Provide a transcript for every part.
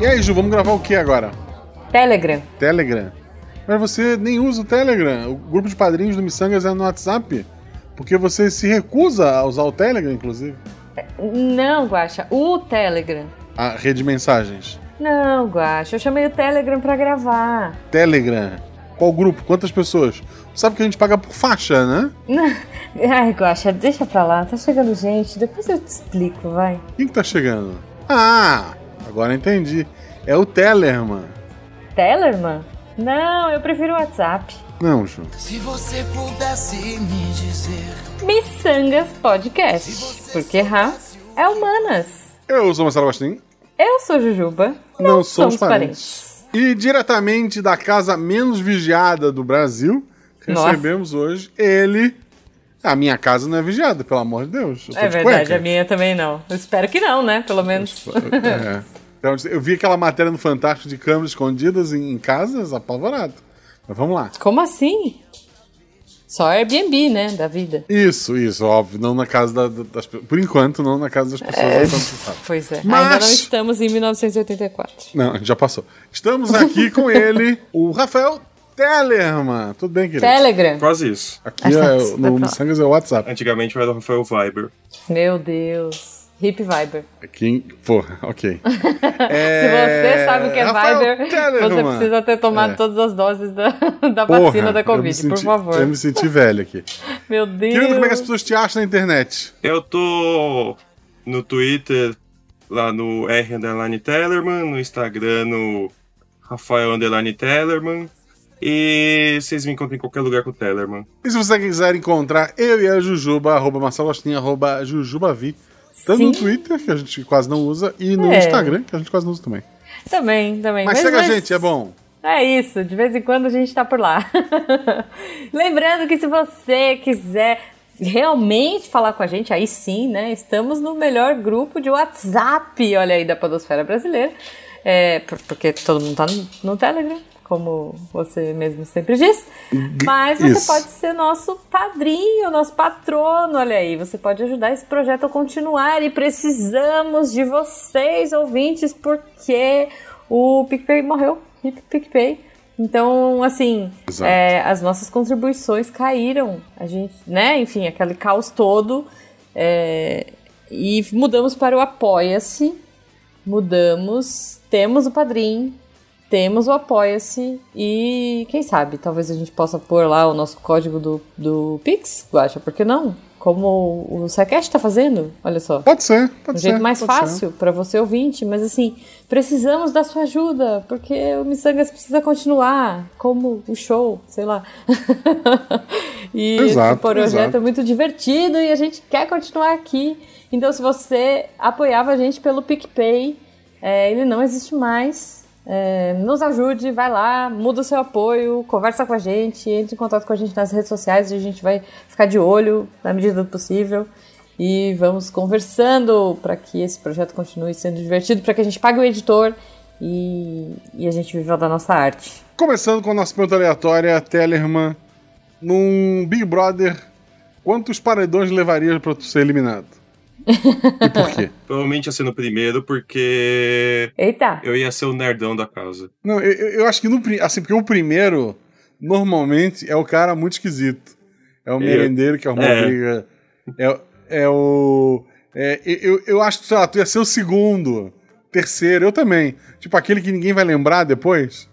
E aí, Ju, vamos gravar o que agora? Telegram. Telegram. Mas você nem usa o Telegram. O grupo de padrinhos do Missangas é no WhatsApp. Porque você se recusa a usar o Telegram, inclusive. Não, Guaxa, o Telegram. A rede de mensagens. Não, Guaxa, eu chamei o Telegram pra gravar. Telegram. Qual grupo? Quantas pessoas? Sabe que a gente paga por faixa, né? Ai, Guaxa, deixa pra lá. Tá chegando gente. Depois eu te explico, vai. Quem que tá chegando? Ah, agora entendi. É o Tellerman. Tellerman? Não, eu prefiro o WhatsApp. Não, Ju. Se você pudesse me dizer. Missangas Podcast. Porque errar é humanas. Eu sou Marcelo Agostinho. Eu sou Jujuba. Não, somos parentes. E diretamente da casa menos vigiada do Brasil, Nossa. recebemos hoje ele. A minha casa não é vigiada, pelo amor de Deus. É de verdade, cueca. a minha também não. Eu espero que não, né? Pelo menos. É. Então, eu vi aquela matéria no Fantástico de câmeras escondidas em, em casas, apavorado. Mas vamos lá. Como assim? Só Airbnb, né? Da vida. Isso, isso, óbvio. Não na casa da- da- das pessoas. Por enquanto, não na casa das pessoas. É, se sabe. Pois é. Mas- Ainda não estamos em 1984. Não, já passou. Estamos aqui com ele, o Rafael Tellerman. Tudo bem, querido? Telegram. Quase isso. Aqui é, no Missangas é o WhatsApp. Antigamente era o Rafael Viber. Meu Deus. Hip Viber. Aqui, porra, ok. Se você sabe o que é Rafael Viber, Tellerman. você precisa ter tomado É. todas as doses da, da Porra, vacina da Covid, por senti- favor. Eu me senti velho aqui. Meu Deus. Querido, como é que as pessoas te acham na internet? Eu tô no Twitter, lá no R Tellerman, no Instagram no Rafael Underline Tellerman. E vocês me encontram em qualquer lugar com o Tellerman. E se você quiser encontrar eu e a Jujuba, arroba Marcelo Agostinho, arroba Jujubavi, tanto no Sim. Twitter, que a gente quase não usa, e no É. Instagram, que a gente quase não usa também. Também, também. Mas, segue a gente, é bom. É isso, de vez em quando a gente tá por lá. Lembrando que se você quiser realmente falar com a gente, aí sim, né? Estamos no melhor grupo de WhatsApp, olha aí, da Podosfera Brasileira. É, por- porque todo mundo tá no, no Telegram, como você mesmo sempre diz. Mas você Isso. pode ser nosso padrinho, nosso patrono, olha aí. Você pode ajudar esse projeto a continuar e precisamos de vocês, ouvintes, porque o PicPay morreu. Hip PicPay. Então, assim, é, as nossas contribuições caíram. A gente, né? Enfim, aquele caos todo. é, e mudamos para o Apoia-se. Mudamos. Temos o Padrim. Temos o Apoia-se. E quem sabe, talvez a gente possa pôr lá o nosso código do, do Pix, Guacha, por que não? Como o Sequest tá fazendo, olha só. Pode ser, pode Um ser. jeito mais fácil para você ouvinte, mas assim, precisamos da sua ajuda, porque o Missangas precisa continuar, como o show, sei lá. e Exato, esse projeto exato. é muito divertido e a gente quer continuar aqui. Então, se você apoiava a gente pelo PicPay, é, ele não existe mais. É, nos ajude, vai lá, muda o seu apoio, conversa com a gente, entre em contato com a gente nas redes sociais e a gente vai ficar de olho na medida do possível. E vamos conversando para que esse projeto continue sendo divertido, para que a gente pague o editor e, e a gente viva da nossa arte. Começando com a nossa pergunta aleatória, Tellerman. Num Big Brother, quantos paredões levaria tu ser eliminado? E por quê? Provavelmente ia ser no primeiro, porque Eita! eu ia ser o nerdão da casa. Não, eu, eu acho que no assim, porque o primeiro, normalmente, é o cara muito esquisito. É o merendeiro que arruma É. briga. É, é o. é, eu, eu acho que, sei lá, tu ia ser o segundo, terceiro, eu também. Tipo, aquele que ninguém vai lembrar depois.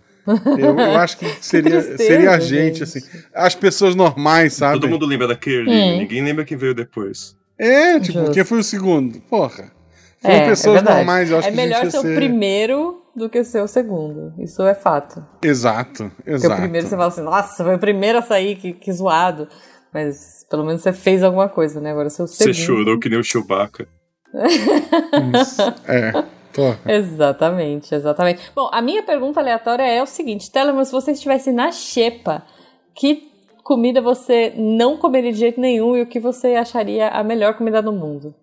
Eu, eu acho que seria, tristeza, seria a gente, gente. assim. As pessoas normais, sabe? Todo mundo lembra da Curly, Hum. ninguém lembra quem veio depois. É, tipo, Justo. quem foi o segundo? Porra. Foram É, pessoas é normais, eu acho é que gente melhor ser o primeiro do que ser o segundo. Isso é fato. Exato, Porque exato. o primeiro você fala assim, nossa, foi o primeiro a sair, que, que zoado. Mas pelo menos você fez alguma coisa, né? Agora ser o Você segundo. chorou que nem o Chewbacca. Isso. É, porra. Exatamente, exatamente. Bom, a minha pergunta aleatória é o seguinte: Telemann, se você estivesse na xepa, que comida você não comeria de jeito nenhum e o que você acharia a melhor comida do mundo?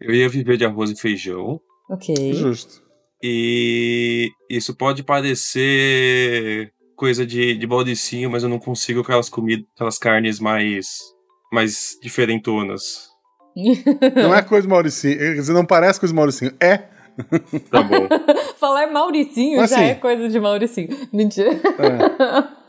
Eu ia viver de arroz e feijão. Ok. Justo. E isso pode parecer coisa de, de baldecinho, mas eu não consigo aquelas comidas, aquelas carnes mais, mais diferentonas. Não é coisa Mauricinho. Quer dizer, não parece coisa Mauricinho. É. Tá bom. Falar Mauricinho Mas, já assim- é coisa de Mauricinho. Mentira. Mas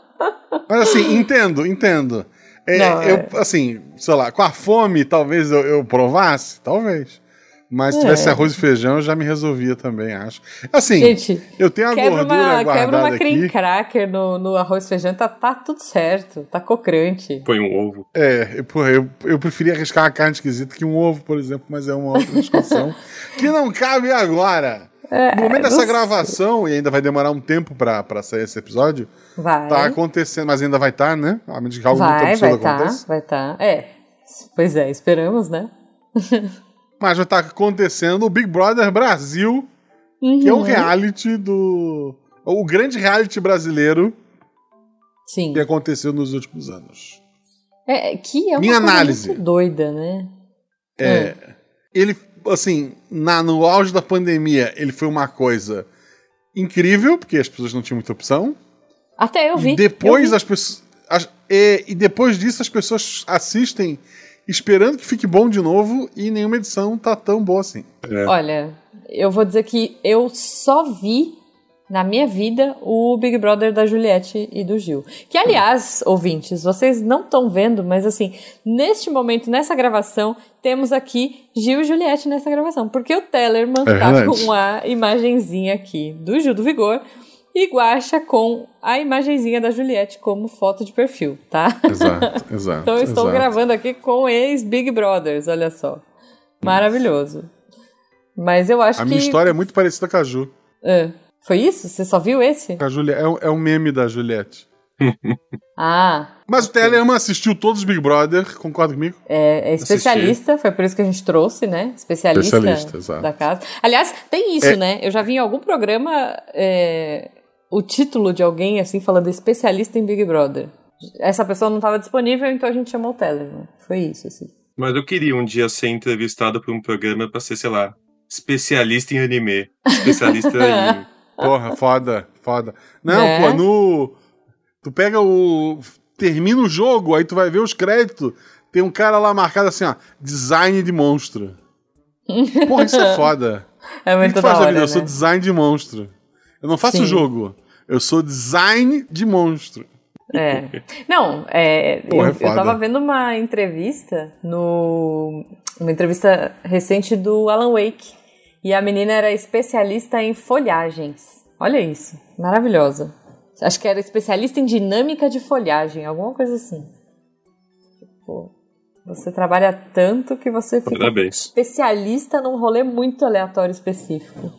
assim, entendo, entendo. É, Não, eu, é. assim, sei lá, com a fome, talvez eu, eu provasse, talvez. Mas se tivesse É. arroz e feijão, eu já me resolvia também, acho. Assim, Gente, eu tenho a quebra gordura uma, guardada quebra uma aqui. cream cracker no, no arroz e feijão, tá, tá tudo certo. Tá cocrante. Põe um ovo. É, porra, eu, eu preferia arriscar uma carne esquisita que um ovo, por exemplo, mas é uma outra discussão que não cabe agora. No momento dessa É, gravação, e ainda vai demorar um tempo pra, pra sair esse episódio, Vai. tá acontecendo, mas ainda vai estar, né? A menos que algo muito vai, absurdo vai tá, aconteça. vai tá. É. Pois é, esperamos, né? Mas vai estar acontecendo o Big Brother Brasil, que é Uhum. o reality do. O grande reality brasileiro Sim. que aconteceu nos últimos anos. É, que é uma Minha coisa análise. muito doida, né? É, Ele, assim, na, no auge da pandemia, ele foi uma coisa incrível, porque as pessoas não tinham muita opção. Até eu vi. E depois eu vi. as pessoas. as- e, e depois disso as pessoas assistem esperando que fique bom de novo e nenhuma edição tá tão boa assim. Olha, eu vou dizer que eu só vi na minha vida o Big Brother da Juliette e do Gil. Que, aliás, ouvintes, vocês não estão vendo, mas assim, neste momento, nessa gravação, temos aqui Gil e Juliette nessa gravação. Porque o Tellerman É tá com a imagenzinha aqui do Gil do Vigor e Guaxa com a imagenzinha da Juliette como foto de perfil, tá? Exato, exato. Então eu estou exato. gravando aqui com ex-Big Brothers, olha só. Maravilhoso. Mas eu acho A que. minha história é muito parecida com a Ju. Ah, foi isso? Você só viu esse? A Julia, é, um- é um meme da Juliette. Ah, Mas o Tellerman assistiu todos os Big Brother, concorda comigo? é, é especialista, foi por isso que a gente trouxe, né? Especialista, Especialista, da casa. Aliás, tem isso, É. né? Eu já vi em algum programa é, o título de alguém assim falando especialista em Big Brother. Essa pessoa não estava disponível, então a gente chamou o Telegram. Foi isso, assim. Mas eu queria um dia ser entrevistado por um programa pra ser, sei lá, especialista em anime. Especialista em. Porra, foda, foda. Não, Né? pô, no. Tu pega o. Termina o jogo, aí tu vai ver os créditos. Tem um cara lá marcado assim, ó. Design de monstro. Porra, isso é foda. É O que muito que da faz da vida? Eu né? sou design de monstro. Eu não faço Sim. jogo. Eu sou design de monstro. É. Não, é, eu, Porra, é eu tava vendo uma entrevista no. Uma entrevista recente do Alan Wake. E a menina era especialista em folhagens. Olha isso. Maravilhosa. Acho que era especialista em dinâmica de folhagem, alguma coisa assim. Tipo, você trabalha tanto que você fica Parabéns. especialista num rolê muito aleatório específico.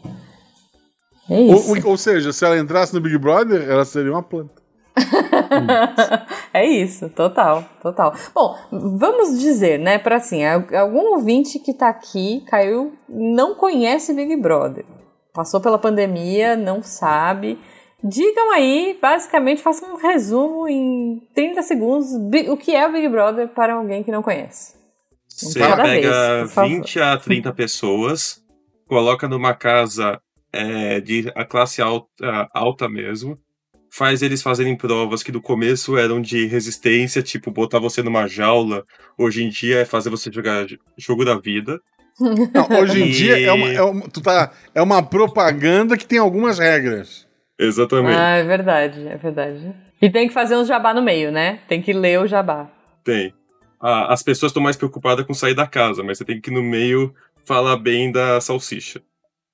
É Ou, isso. ou- ou seja, se ela entrasse no Big Brother, ela seria uma planta. é isso, total, total. Bom, vamos dizer, né, para assim, al- algum ouvinte que tá aqui, caiu, não conhece Big Brother. Passou pela pandemia, não sabe. Digam aí, basicamente, façam um resumo em 30 segundos o que é o Big Brother para alguém que não conhece. Você cada pega vez, por favor. 20 a 30 pessoas, coloca numa casa é, de a classe alta, alta mesmo, faz eles fazerem provas que no começo eram de resistência, tipo botar você numa jaula, hoje em dia é fazer você jogar jogo da vida. Não, hoje em E- dia é uma, é, uma, tu tá, é uma propaganda que tem algumas regras. Exatamente. Ah, é verdade, é verdade. E tem que fazer um jabá no meio, né? Tem que ler o jabá. Tem. Ah, as pessoas estão mais preocupadas com sair da casa, mas você tem que no meio falar bem da salsicha.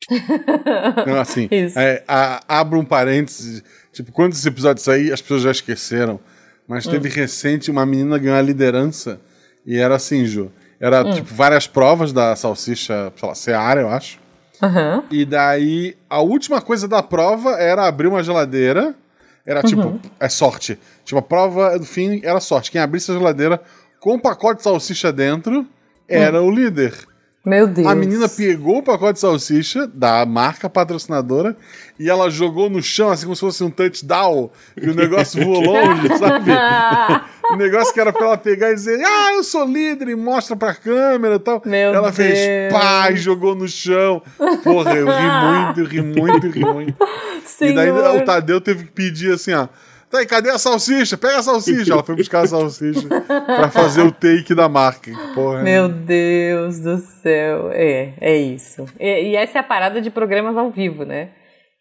Então, assim, é, a- abro um parênteses. Tipo, quando esse episódio sair, as pessoas já esqueceram. Mas teve Hum. recente uma menina ganhar a liderança. E era assim, Ju. Era, Hum. tipo, várias provas da salsicha, sei lá, Seara, eu acho. Aham. E daí, a última coisa da prova era abrir uma geladeira. Era tipo, Uhum. é sorte. Tipo, a prova do fim era sorte. Quem abrisse a geladeira com um pacote de salsicha dentro era o líder. Meu Deus. A menina pegou o pacote de salsicha da marca patrocinadora e ela jogou no chão, assim como se fosse um touchdown, e o negócio voou longe, sabe? O negócio que era pra ela pegar e dizer, ah, eu sou líder, e mostra pra câmera e tal. Meu ela fez Deus. pá e jogou no chão. Porra, eu ri muito, eu ri muito, eu ri muito. E daí Senhor. o Tadeu teve que pedir assim, ó. Tá aí, cadê a salsicha? Pega a salsicha. Ela foi buscar a salsicha pra fazer o take da marca. Porra. Meu Deus do céu. É, é isso. E, e essa é a parada de programas ao vivo, né?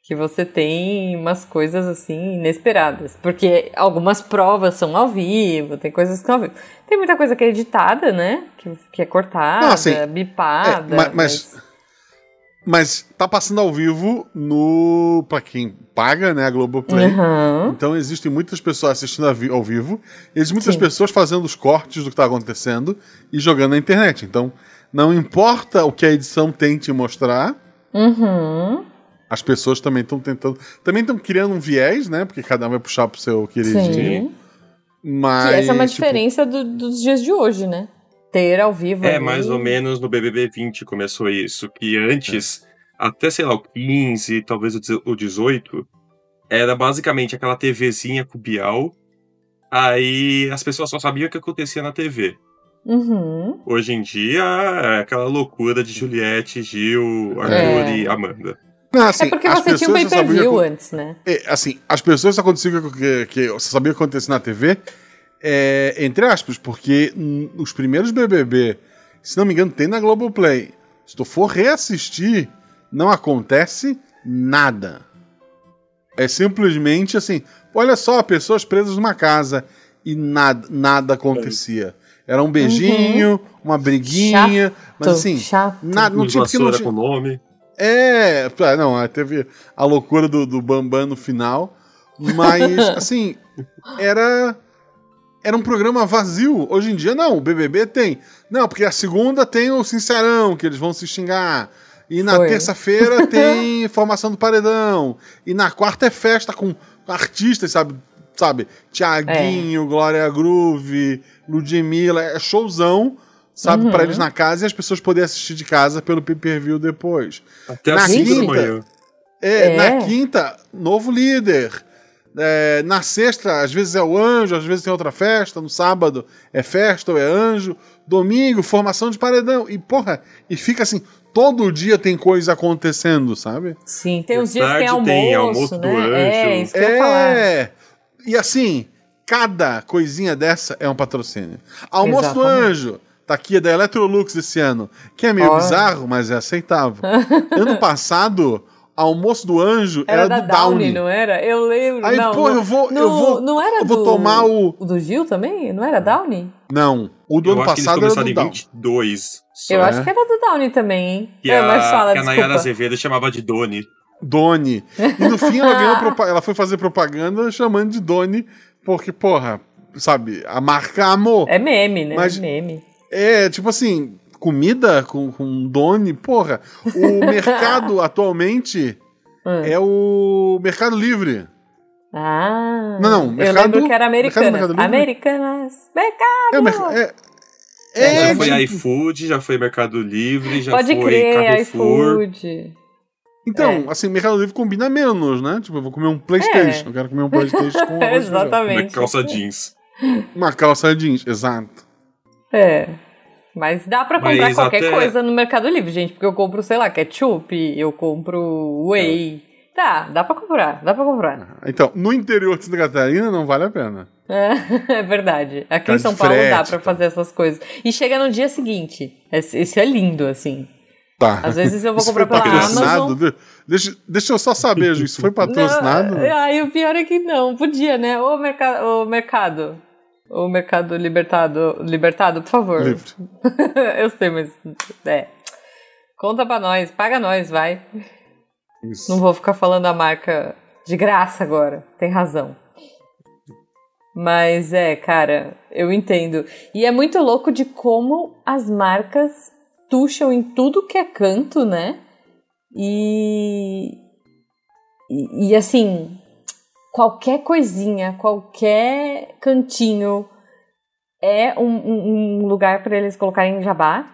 Que você tem umas coisas assim inesperadas. Porque algumas provas são ao vivo, tem coisas que são ao vivo. Tem muita coisa que é editada, né? Que, que é cortada, Não, assim, bipada. É, ma- mas, mas tá passando ao vivo no. pra quem paga, né? A Globoplay. Aham. Então existem muitas pessoas assistindo ao vivo, e existem muitas Sim. pessoas fazendo os cortes do que tá acontecendo e jogando na internet. Então, não importa o que a edição tente mostrar, Uhum. as pessoas também estão tentando. Também estão criando um viés, né? Porque cada um vai puxar pro seu queridinho. Sim. Mas. Que essa é uma tipo, diferença do- dos dias de hoje, né? Ter ao vivo. É, ali. mais ou menos no BBB 20 começou isso. Que antes, até sei lá, o 15, talvez o deze- o 18, era basicamente aquela TVzinha cubial. Aí as pessoas só sabiam o que acontecia na TV. Uhum. Hoje em dia é aquela loucura de Juliette, Gil, Arthur É. e Amanda. Não, assim, é porque você tinha um sabiam pay-per-view antes, né? É, assim, as pessoas só aconteciam que, que, que você sabia o que acontecia na TV, é, entre aspas, porque os primeiros BBB, se não me engano, tem na Globoplay. Se tu for reassistir, não acontece nada. É simplesmente assim, olha só, pessoas presas numa casa e nada, nada acontecia. Era um beijinho, uma briguinha, mas Tô assim, chato. nada, não Luz tinha porque não tinha, com nome. é, não, teve a loucura do, do Bambam no final, mas assim, era era um programa vazio. Hoje em dia não, o BBB tem. Não, porque a segunda tem o Sincerão, que eles vão se xingar. E na terça-feira tem formação do paredão. E na quarta é festa com artistas, sabe? Sabe? Tiaguinho, Glória Groove, Ludmilla, é showzão, sabe? Uhum. Pra eles na casa e as pessoas poderem assistir de casa pelo pay-per-view depois. Até Na às 5 da quinta- manhã. É, É. Na quinta, novo líder. É, na sexta, às vezes é o anjo, às vezes tem outra festa. No sábado é festa ou é anjo. Domingo, formação de paredão. E, porra, e fica assim, todo dia tem coisa acontecendo, sabe? Sim, tem uns dias que tem almoço, tem almoço né? do anjo. É, isso que eu ia falar. É. E assim, cada coisinha dessa é um patrocínio. Almoço do Exatamente. Anjo. Tá aqui, é da Electrolux esse ano. Que é meio Ó. bizarro, mas é aceitável. ano passado, Almoço do Anjo Era, era, da do Downy, Downy. não era? Eu lembro. Aí, não, pô, no- eu vou- no- eu vou- Não era eu vou do, tomar o- o do Gil também? Não era Downy? Não, o do Eu ano acho que eles passado era começaram do em Downy. 22. Só. Eu É. acho que era do Downy também, hein? Que É, mas a, fala, que a Nayara. Azevedo chamava de Doni. Doni. E no fim ela ganhou propa- ela foi fazer propaganda chamando de Doni, porque, porra, sabe, a marca amou. É meme, né? Mas- É meme. É, tipo assim, comida com, com Doni, porra. O mercado atualmente Hum. é o Mercado Livre. Ah. Não, não, Eu mercado- lembro que era mercado- americanas. mercado livre? Americanas. Mercado. É, o mercado. É, É, é, já foi iFood, já foi Mercado Livre, já Pode foi crer, Carrefour. iFood. Então, É. assim, Mercado Livre combina menos, né? Tipo, eu vou comer um Playstation. É. Eu quero comer um Playstation com e feijão. Uma Exatamente. calça jeans. Uma calça jeans, exato. É. Mas dá pra comprar Mas qualquer até- coisa no Mercado Livre, gente. Porque eu compro, sei lá, ketchup, eu compro whey. Tá, dá pra comprar, dá pra comprar. Então, no interior de Santa Catarina não vale a pena. É, é verdade. Aqui Tá em São Paulo dá frete, pra tá. fazer essas coisas. E chega no dia seguinte. Esse esse é lindo, assim. Tá. Às vezes eu vou Isso comprar pela? Amazon. De- Deixa, deixa eu só saber, Ju, isso foi patrocinado? Não, ai, o pior é que não. Podia, né? Ô, merca ô mercado. Ô, mercado libertado. Libertado, por favor. Livre. eu sei, mas. É. Conta pra nós, paga nós, vai. Isso. Não vou ficar falando a marca de graça agora. Tem razão. Mas é, cara, eu entendo. E é muito louco de como as marcas tucham em tudo que é canto, né? E. E, e, assim, qualquer coisinha, qualquer cantinho é um, um- um lugar para eles colocarem jabá.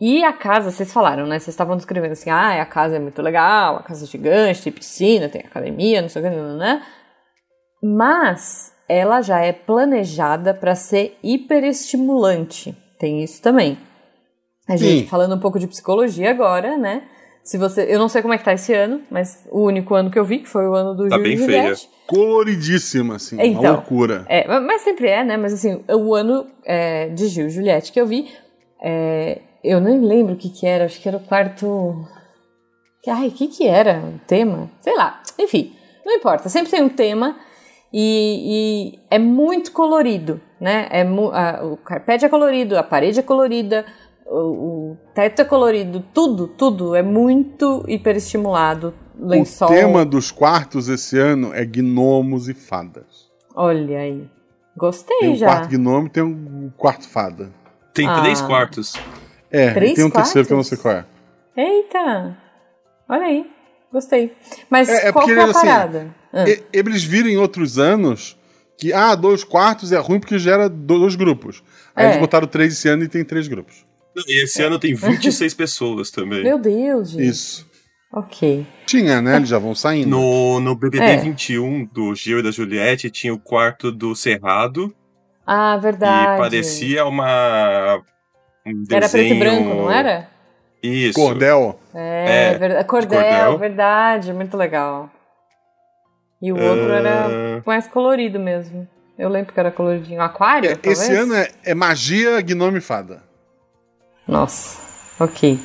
E a casa, vocês falaram, né? Vocês estavam descrevendo assim, ah, a casa é muito legal, a casa é gigante, tem piscina, tem academia, não sei o que, né? Mas ela já é planejada para ser hiperestimulante. Tem isso também. A gente Sim. falando um pouco de psicologia agora, né? Se você, eu não sei como é que tá esse ano, mas o único ano que eu vi, que foi o ano do Tá e bem Juliette. Coloridíssima, assim, uma Então. loucura. É, ma- mas sempre é, né? Mas assim, o ano é, de Gil e Juliette que eu vi, é, eu nem lembro o que que era, acho que era o quarto... que- Ai, o que que era o tema? Sei lá, enfim, não importa, sempre tem um tema e, e é muito colorido, né? É, a- o carpete é colorido, a parede é colorida, o, o teto é colorido, tudo, tudo é muito hiperestimulado. Lençol, O tema dos quartos esse ano é gnomos e fadas. olha aí. Gostei Tem um já. quarto gnomo e tem um quarto fada. Tem Ah. três quartos. É, Três tem um terceiro que eu não quartos? sei qual é. Eita! Olha aí, gostei. Mas É- é qual que porque, é a assim, parada? Ah, E- eles viram em outros anos que, ah, dois quartos é ruim porque gera dois grupos. Aí É. eles botaram três esse ano e tem três grupos. E esse ano tem 26 pessoas também. Meu Deus, gente. Isso. Ok. Tinha, né? Eles já vão saindo. No, no BBB É. 21 do Gil e da Juliette tinha o quarto do Cerrado Ah, verdade. e parecia uma um Era preto e desenho- branco, não era? Isso. Cordel. É, É, verdade. Cordel, cordel. verdade, muito legal. E o outro Ah. era mais colorido mesmo. Eu lembro que era coloridinho. Aquário, talvez? Esse ano é, é magia, gnome e fada. Nossa, ok.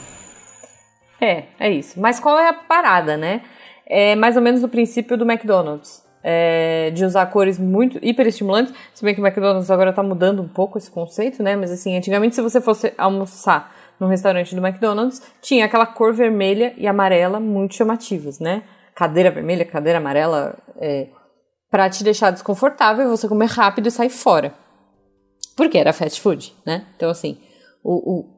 É, é isso. Mas qual é a parada, né? É mais ou menos o princípio do McDonald's. É, de usar cores muito hiperestimulantes. Se bem que o McDonald's agora tá mudando um pouco esse conceito, né? Mas assim, antigamente se você fosse almoçar num restaurante do McDonald's, tinha aquela cor vermelha e amarela muito chamativas, né? Cadeira vermelha, cadeira amarela, é, para te deixar desconfortável você comer rápido e sair fora. Porque era fast food, né? Então assim, o, o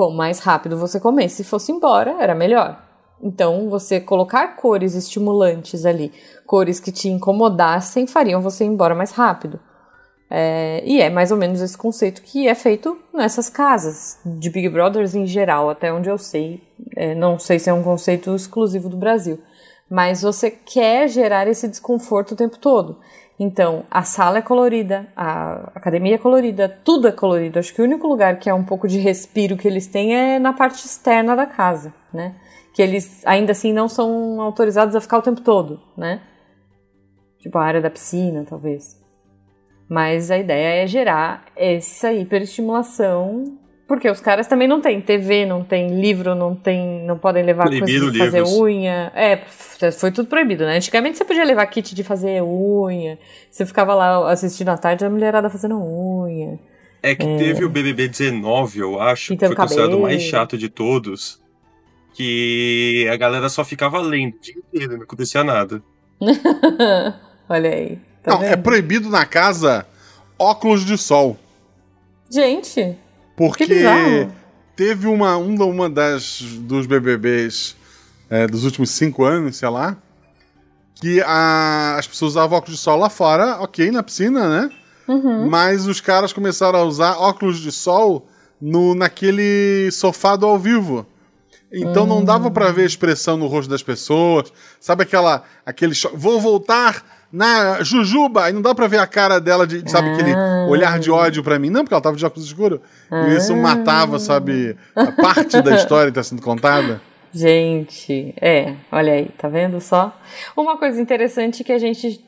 quanto mais rápido você comesse e fosse embora, era melhor. Então, você colocar cores estimulantes ali, cores que te incomodassem, fariam você ir embora mais rápido. É, e é mais ou menos esse conceito que é feito nessas casas, de Big Brothers em geral, até onde eu sei. É, não sei se é um conceito exclusivo do Brasil. Mas você quer gerar esse desconforto o tempo todo. Então, a sala é colorida, a academia é colorida, tudo é colorido. Acho que o único lugar que é um pouco de respiro que eles têm é na parte externa da casa, né? Que eles ainda assim não são autorizados a ficar o tempo todo, né? Tipo a área da piscina, talvez. Mas a ideia é gerar essa hiperestimulação, porque os caras também não têm TV, não tem livro, não tem, não podem levar coisa Proibiram de fazer livros. unha. É, foi tudo proibido, né? Antigamente você podia levar kit de fazer unha, você ficava lá assistindo à tarde a mulherada fazendo unha. É que teve o BBB 19, eu acho, que foi considerado o mais chato de todos. Que a galera só ficava lendo o dia inteiro, não acontecia nada. Olha aí. Tá não, é vendo? proibido na casa óculos de sol. Gente, Porque teve uma, uma, uma das dos BBBs é, dos últimos cinco anos, sei lá, que a- as pessoas usavam óculos de sol lá fora, ok, na piscina, né? Uhum. Mas os caras começaram a usar óculos de sol no, naquele sofá do ao vivo. Então não dava pra ver a expressão no rosto das pessoas. Sabe aquela aquele cho- vou voltar na Jujuba, e não dá pra ver a cara dela de, sabe aquele Ah. olhar de ódio pra mim, não, porque ela tava de óculos escuros. E isso matava, sabe, a parte da história que tá sendo contada. Gente, é, olha aí, tá vendo só? Uma coisa interessante que a gente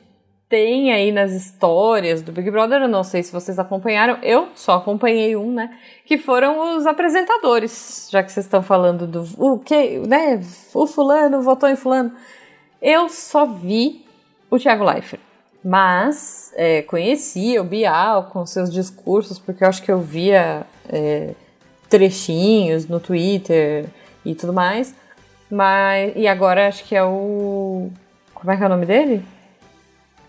tem aí nas histórias do Big Brother, eu não sei se vocês acompanharam, eu só acompanhei um, né? Que foram os apresentadores, já que vocês estão falando do o que, né? O fulano votou em fulano. Eu só vi o Thiago Leifert. Mas é, conhecia o Bial com seus discursos, porque eu acho que eu via é, trechinhos no Twitter e tudo mais. Mas, e agora acho que é o. Como é que é o nome dele?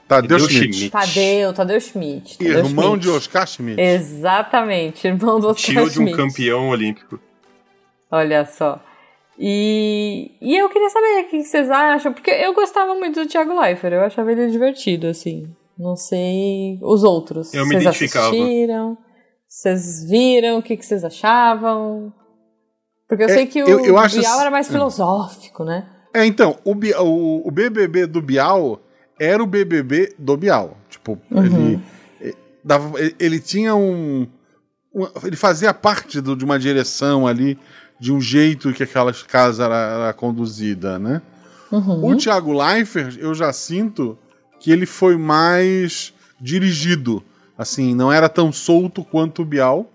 Tadeu Schmidt. Schmidt. Tadeu, Tadeu Schmidt. Tadeu Irmão Schmidt. de Oscar Schmidt. Exatamente, irmão do Oscar Tio de um Schmidt. campeão olímpico. Olha só. E, e eu queria saber o que vocês acham, porque eu gostava muito do Thiago Leifert, eu achava ele divertido, assim. Não sei os outros. Eu me vocês identificava. assistiram? Vocês viram? O que, que vocês achavam? Porque eu É, sei que o eu- eu acho Bial assim- era mais filosófico, né? É, então, o, Bi- o, o BBB do Bial era o BBB do Bial. Tipo, ele, eh, dava, ele, ele tinha um, um- Ele fazia parte do- de uma direção ali de um jeito que aquela casa era, era conduzida, né? Uhum. O Thiago Leifert, eu já sinto que ele foi mais dirigido. Assim, não era tão solto quanto o Bial.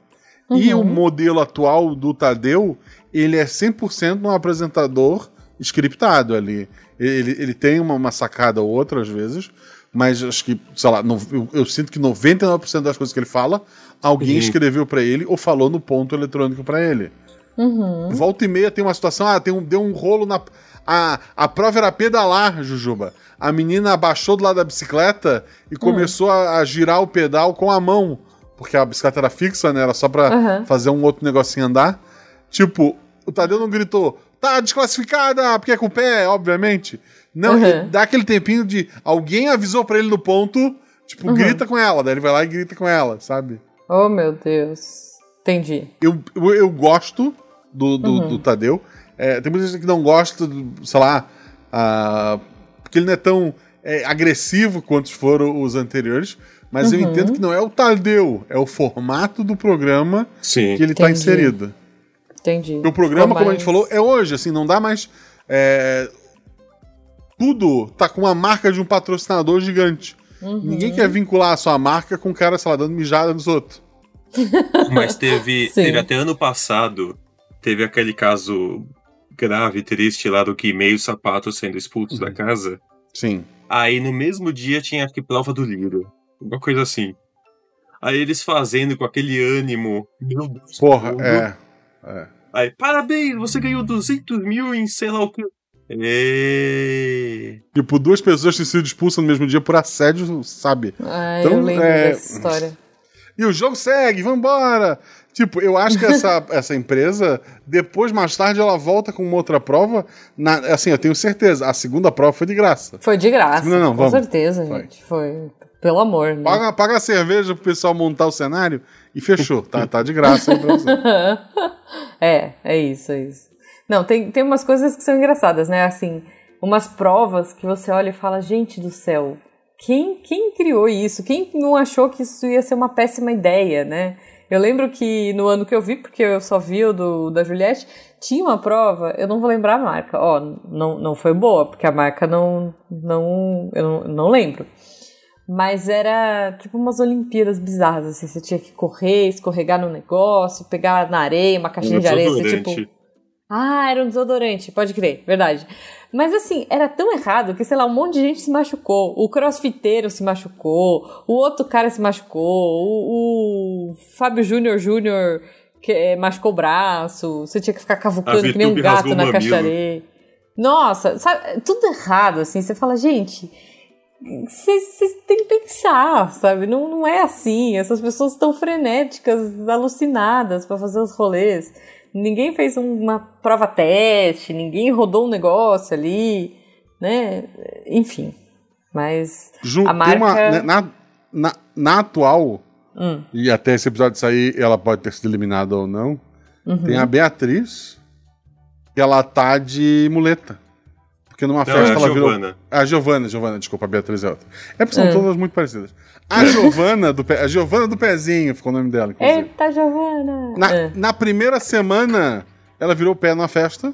E Uhum. o modelo atual do Tadeu, ele é 100% um apresentador scriptado ali. Ele, ele tem uma, uma sacada ou outra às vezes, mas acho que, sei lá, no- eu, eu sinto que 99% das coisas que ele fala, alguém Uhum. escreveu pra ele ou falou no ponto eletrônico pra ele. Uhum. Volta e meia tem uma situação, ah, tem um, deu um rolo na. A, a prova era pedalar, Jujuba. A menina abaixou do lado da bicicleta e começou a, a girar o pedal com a mão. Porque a bicicleta era fixa, né? Era só pra Aham. fazer um outro negocinho andar. Tipo, o Tadeu não gritou, tá desclassificada, porque é com o pé, obviamente. Não, Uhum. dá aquele tempinho de alguém avisou pra ele no ponto, tipo, Uhum. grita com ela. Daí ele vai lá e grita com ela, sabe? Oh, meu Deus. Entendi. eu, eu, eu gosto do, do, Uhum. do Tadeu. É, tem muita gente que não gosta, do, sei lá, ah, porque ele não é tão é, agressivo quanto foram os anteriores. Mas eu Uhum. entendo que não é o Tadeu, é o formato do programa Sim. que ele está inserido. Entendi. Porque o programa, Ficou como a gente falou, é hoje, assim, não dá mais. é, tudo tá com a marca de um patrocinador gigante. Uhum. Ninguém quer vincular a sua marca com o cara, sei lá, dando mijada nos outros. Mas teve, Sim. teve até ano passado, teve aquele caso grave, triste lá do que meio sapato sendo expulsos Uhum. da casa. Sim. Aí no mesmo dia tinha que prova do livro. Uma coisa assim. Aí eles fazendo com aquele ânimo. Meu Deus. Porra, tudo. é. Aí, parabéns, você ganhou 200 mil em sei lá o que. Ê... Tipo, duas pessoas têm sido expulsas no mesmo dia por assédio, sabe? Ah, Então, eu lembro é- dessa história. E o jogo segue, vambora! Tipo, eu acho que essa, essa empresa, depois, mais tarde, ela volta com uma outra prova. Na, assim, eu tenho certeza, a segunda prova foi de graça. Foi de graça. Não, não, com vamos. certeza, Vai. gente. Foi. Pelo amor, né? Paga, paga a cerveja pro pessoal montar o cenário e fechou. Tá, tá de graça aí pra você. é, é isso, é isso. Não, tem, tem umas coisas que são engraçadas, né? Assim, umas provas que você olha e fala, gente do céu, quem, quem criou isso? Quem não achou que isso ia ser uma péssima ideia, né? Eu lembro que no ano que eu vi, porque eu só vi o do, da Juliette, tinha uma prova, eu não vou lembrar a marca. Ó, não, não foi boa, porque a marca não. não eu não, não lembro. Mas era tipo umas Olimpíadas bizarras, assim. Você tinha que correr, escorregar no negócio, pegar na areia, uma caixinha Um de areia, você, tipo. Ah, era um desodorante, pode crer, verdade. Mas assim, era tão errado que, sei lá, um monte de gente se machucou. O crossfiteiro se machucou, o outro cara se machucou, o, o Fábio Júnior Júnior que, eh, machucou o braço, você tinha que ficar cavucando que nem um gato na caixa areia. Nossa, sabe, tudo errado, assim. Você fala, gente, vocês têm que pensar, sabe? Não, não é assim. Essas pessoas estão frenéticas, alucinadas para fazer os rolês. Ninguém fez uma prova teste, ninguém rodou um negócio ali, né? Enfim. Mas Ju, a marca. tem uma, né, na, na, na atual, Hum, e até esse episódio sair, ela pode ter sido eliminada ou não, uhum. tem a Beatriz, que ela tá de muleta. Porque numa Não, festa é a ela virou. Giovana. A Giovana, Giovana, desculpa, a Beatriz é outra. É porque são É. todas muito parecidas. A Giovana do, Pe- a Giovana do Pezinho ficou o nome dela, inclusive. Eita, Giovana! Na, É. na primeira semana, ela virou o pé na festa.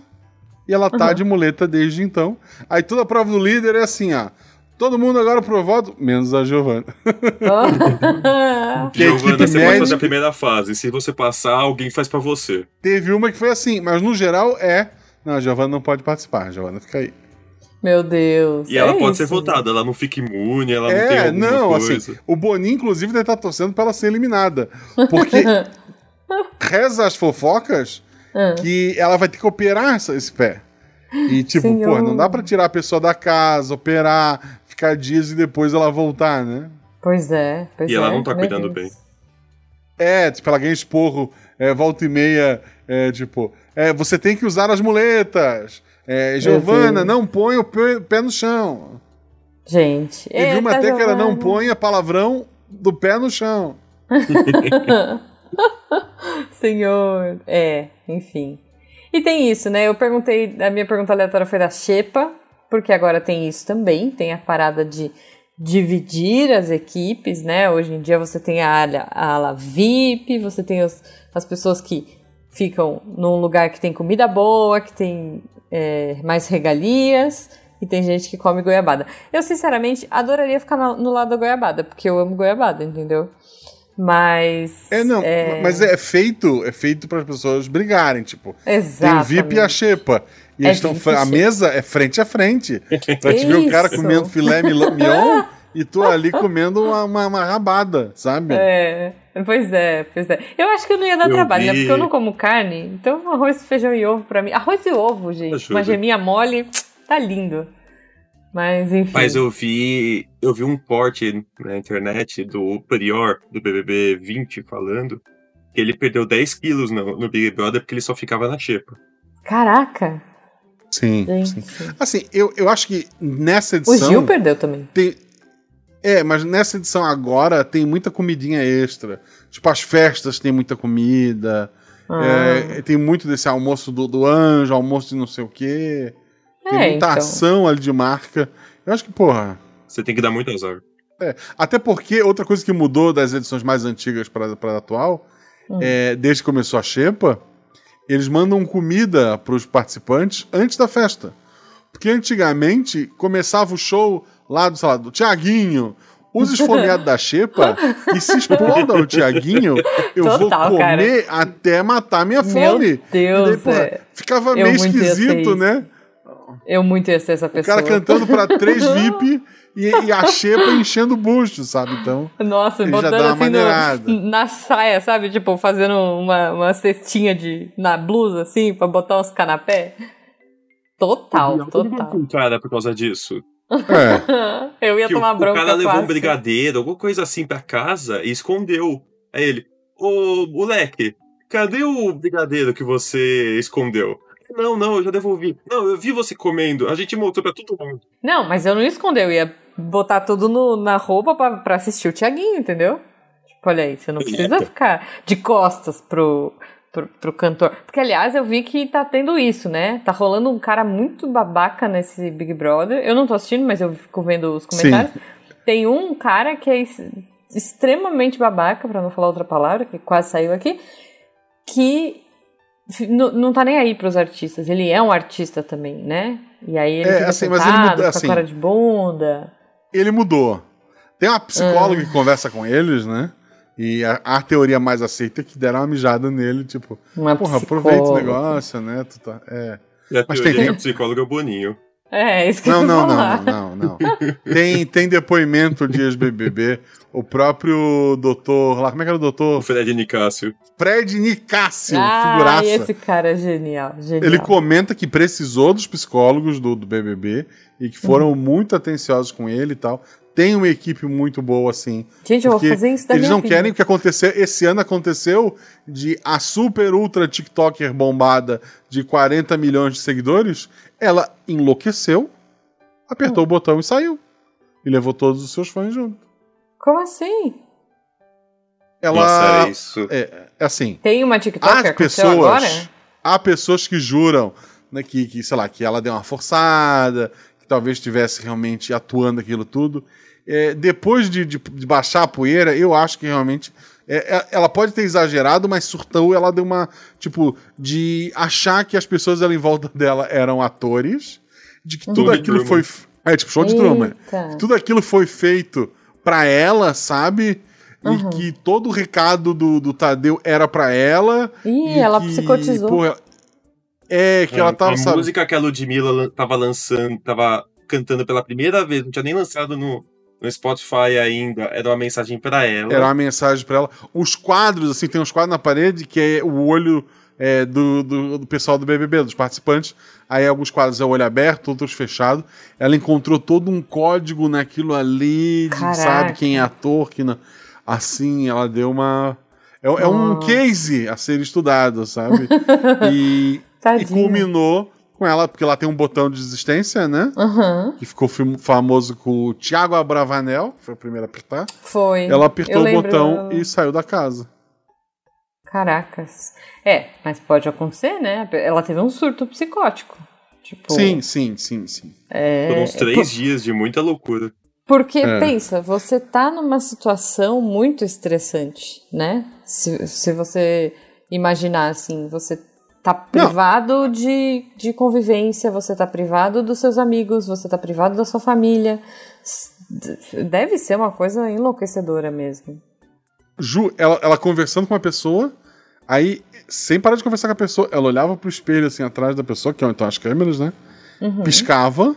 E ela tá Uhum. de muleta desde então. Aí toda a prova do líder é assim, ó. Todo mundo agora pro voto, menos a Giovana. Oh. Giovana, você médica- pode fazer a primeira fase. Se você passar, alguém faz pra você. Teve uma que foi assim, mas no geral é. Não, a Giovana não pode participar, a Giovana fica aí. Meu Deus. E ela é pode ser isso. votada, ela não fica imune, ela não tem É, alguma não, coisa. assim, o Boninho, inclusive, deve estar torcendo pra ela ser eliminada. Porque reza as fofocas Ah. que ela vai ter que operar esse pé. E, tipo, Senhor. pô, não dá pra tirar a pessoa da casa, operar, ficar dias e depois ela voltar, né? Pois é. Pois E ela é, não tá cuidando Deus. bem. É, tipo, ela ganha esporro, é, volta e meia, é, tipo, é, você tem que usar as muletas. É, Giovana, não põe o pé, no chão. Gente. Teve uma eita, até que ela não põe palavrão do pé no chão. Senhor. É, enfim. E tem isso, né? Eu perguntei, a minha pergunta aleatória foi da Xepa, porque agora tem isso também, tem a parada de dividir as equipes, né? Hoje em dia você tem a ala, a ala VIP, você tem os- as pessoas que ficam num lugar que tem comida boa, que tem é, mais regalias, e tem gente que come goiabada. Eu, sinceramente, adoraria ficar no, no lado da goiabada, porque eu amo goiabada, entendeu? Mas. É, não, é... mas é feito, é feito para as pessoas brigarem, tipo. Exatamente. Tem o VIP e a Xepa. E É estão. A mesa é frente a frente. Pra te ver o cara comendo filé mignon e tu ali comendo uma, uma, uma rabada, sabe? É, pois é, pois é. Eu acho que eu não ia dar Eu trabalho, né? vi- Porque eu não como carne. Então, arroz, feijão e ovo pra mim. Arroz e ovo, gente. Ajuda. Uma geminha mole, tá lindo. Mas, enfim. Mas eu vi, eu vi um porte na internet do Prior, do BBB 20, falando que ele perdeu 10 quilos no, no Big Brother porque ele só ficava na xepa. Caraca, Sim, sim. Assim, eu, eu acho que nessa O edição. Gil perdeu também. tem. É, mas nessa edição agora tem muita comidinha extra. Tipo, as festas tem muita comida. Ah. É, tem muito desse almoço do, do anjo, almoço de não sei o quê. Tem É, muita então. ação ali de marca. Eu acho que, porra. Você tem que dar muito azar. Até porque outra coisa que mudou das edições mais antigas para a atual, Hum. é, desde que começou a Xepa, eles mandam comida para os participantes antes da festa. Porque antigamente começava o show lá do, sei lá, do Tiaguinho. Os esfomeados da Xepa, e se explodam o Tiaguinho, eu Total, vou comer até matar minha fome. Deus, E daí, porra, é. Ficava Eu meio esquisito, né? Eu muito ia ser essa O pessoa. cara cantando pra três VIP e, e a Xepa enchendo o busto, sabe? Então. Nossa, Ele já botando dá uma assim no, na saia, sabe? Tipo, fazendo uma, uma cestinha de, na blusa, assim, pra botar uns canapé. Total, Eu não total. com o cara por causa disso. É. Eu ia Que o, tomar o bronca cara levou um brigadeiro, alguma coisa assim pra casa e escondeu. Aí ele, ô moleque, cadê o brigadeiro que você escondeu? Não, não, eu já devolvi. Não, eu vi você comendo. A gente mostrou pra todo mundo. Não, mas eu não ia esconder, eu ia botar tudo no- na roupa pra, pra assistir o Tiaguinho, entendeu? Tipo, olha aí, você não precisa Eita. ficar de costas pro, pro, pro cantor. Porque, aliás, eu vi que tá tendo isso, né? Tá rolando um cara muito babaca nesse Big Brother. Eu não tô assistindo, mas eu fico vendo os comentários. Tem um cara que é ex- extremamente babaca, pra não falar outra palavra, que quase saiu aqui, que não não tá nem aí pros artistas. Ele é um artista também, né? E aí ele É, fica assim, mas ele sentado, muda- com a assim, cara de bunda. Ele mudou. Tem uma Ah. psicóloga que conversa com eles, né? E a, a teoria mais aceita é que deram uma mijada nele, tipo, Uma porra, aproveita o negócio, né? Tu tá, é. E a Mas teoria tem- é que o psicólogo é o Boninho. É, isso que Não, eu não, falar. não, não, não. Tem, tem depoimento de ex-BBB. O próprio doutor, lá, como é que era o O doutor? Fred Nicásio. Fred Nicásio, Ah, figuraça. esse cara é genial, genial. Ele comenta que precisou dos psicólogos do, do BBB e que foram Uhum. muito atenciosos com ele e tal. Tem uma equipe muito boa, assim. Gente, eu vou fazer isso da Eles não vida. querem o que aconteceu. Esse ano aconteceu de a super ultra TikToker bombada de 40 milhões de seguidores. Ela enlouqueceu, apertou Hum. o botão e saiu. E levou todos os seus fãs junto. Como assim? Ela. Nossa, é isso. é, assim. Tem uma TikTok que As aconteceu agora? pessoas. Há pessoas que juram né, que, que, sei lá, que ela deu uma forçada, que talvez estivesse realmente atuando aquilo tudo. É, depois de, de- de baixar a poeira, eu acho que realmente. é, é, ela pode ter exagerado, mas surtou, ela deu uma. Tipo, de achar que as pessoas ali em volta dela eram atores, de que tudo aquilo foi. É, tipo, show de Truman. Eita. Tudo aquilo foi feito pra ela, sabe? Uhum. E que todo o recado do, do Tadeu era pra ela. Ih, e ela que, psicotizou. ela- é, que ela tava, a sabe? música que a Ludmilla tava lançando, tava cantando pela primeira vez, não tinha nem lançado no, no Spotify ainda, era uma mensagem pra ela. Era uma mensagem pra ela. Os quadros, assim, tem uns quadros na parede que é o olho é, do, do, do pessoal do BBB, dos participantes. Aí alguns quadros é o olho aberto, outros fechado. Ela encontrou todo um código naquilo ali, de, sabe quem é ator, que não. Assim, ela deu uma. É, é um case a ser estudado, sabe? e, e culminou com ela, porque ela tem um botão de desistência, né? Aham, Que ficou fam- famoso com o Thiago Abravanel, que foi o primeiro a apertar. foi. Ela apertou Eu o botão e saiu da casa. Caracas. É, mas pode acontecer, né? Ela teve um surto psicótico. Tipo, Sim, sim, sim, sim. é, Foram uns três por- dias de muita loucura. Porque, É. pensa, você tá numa situação muito estressante, né? Se, se você imaginar, assim. Você tá privado de, de convivência, você tá privado dos seus amigos, você tá privado da sua família. Deve ser uma coisa enlouquecedora mesmo. Ju, ela, ela conversando com uma pessoa, aí, sem parar de conversar com a pessoa, ela olhava pro espelho, assim, atrás da pessoa, que é estão as câmeras, né? Uhum. Piscava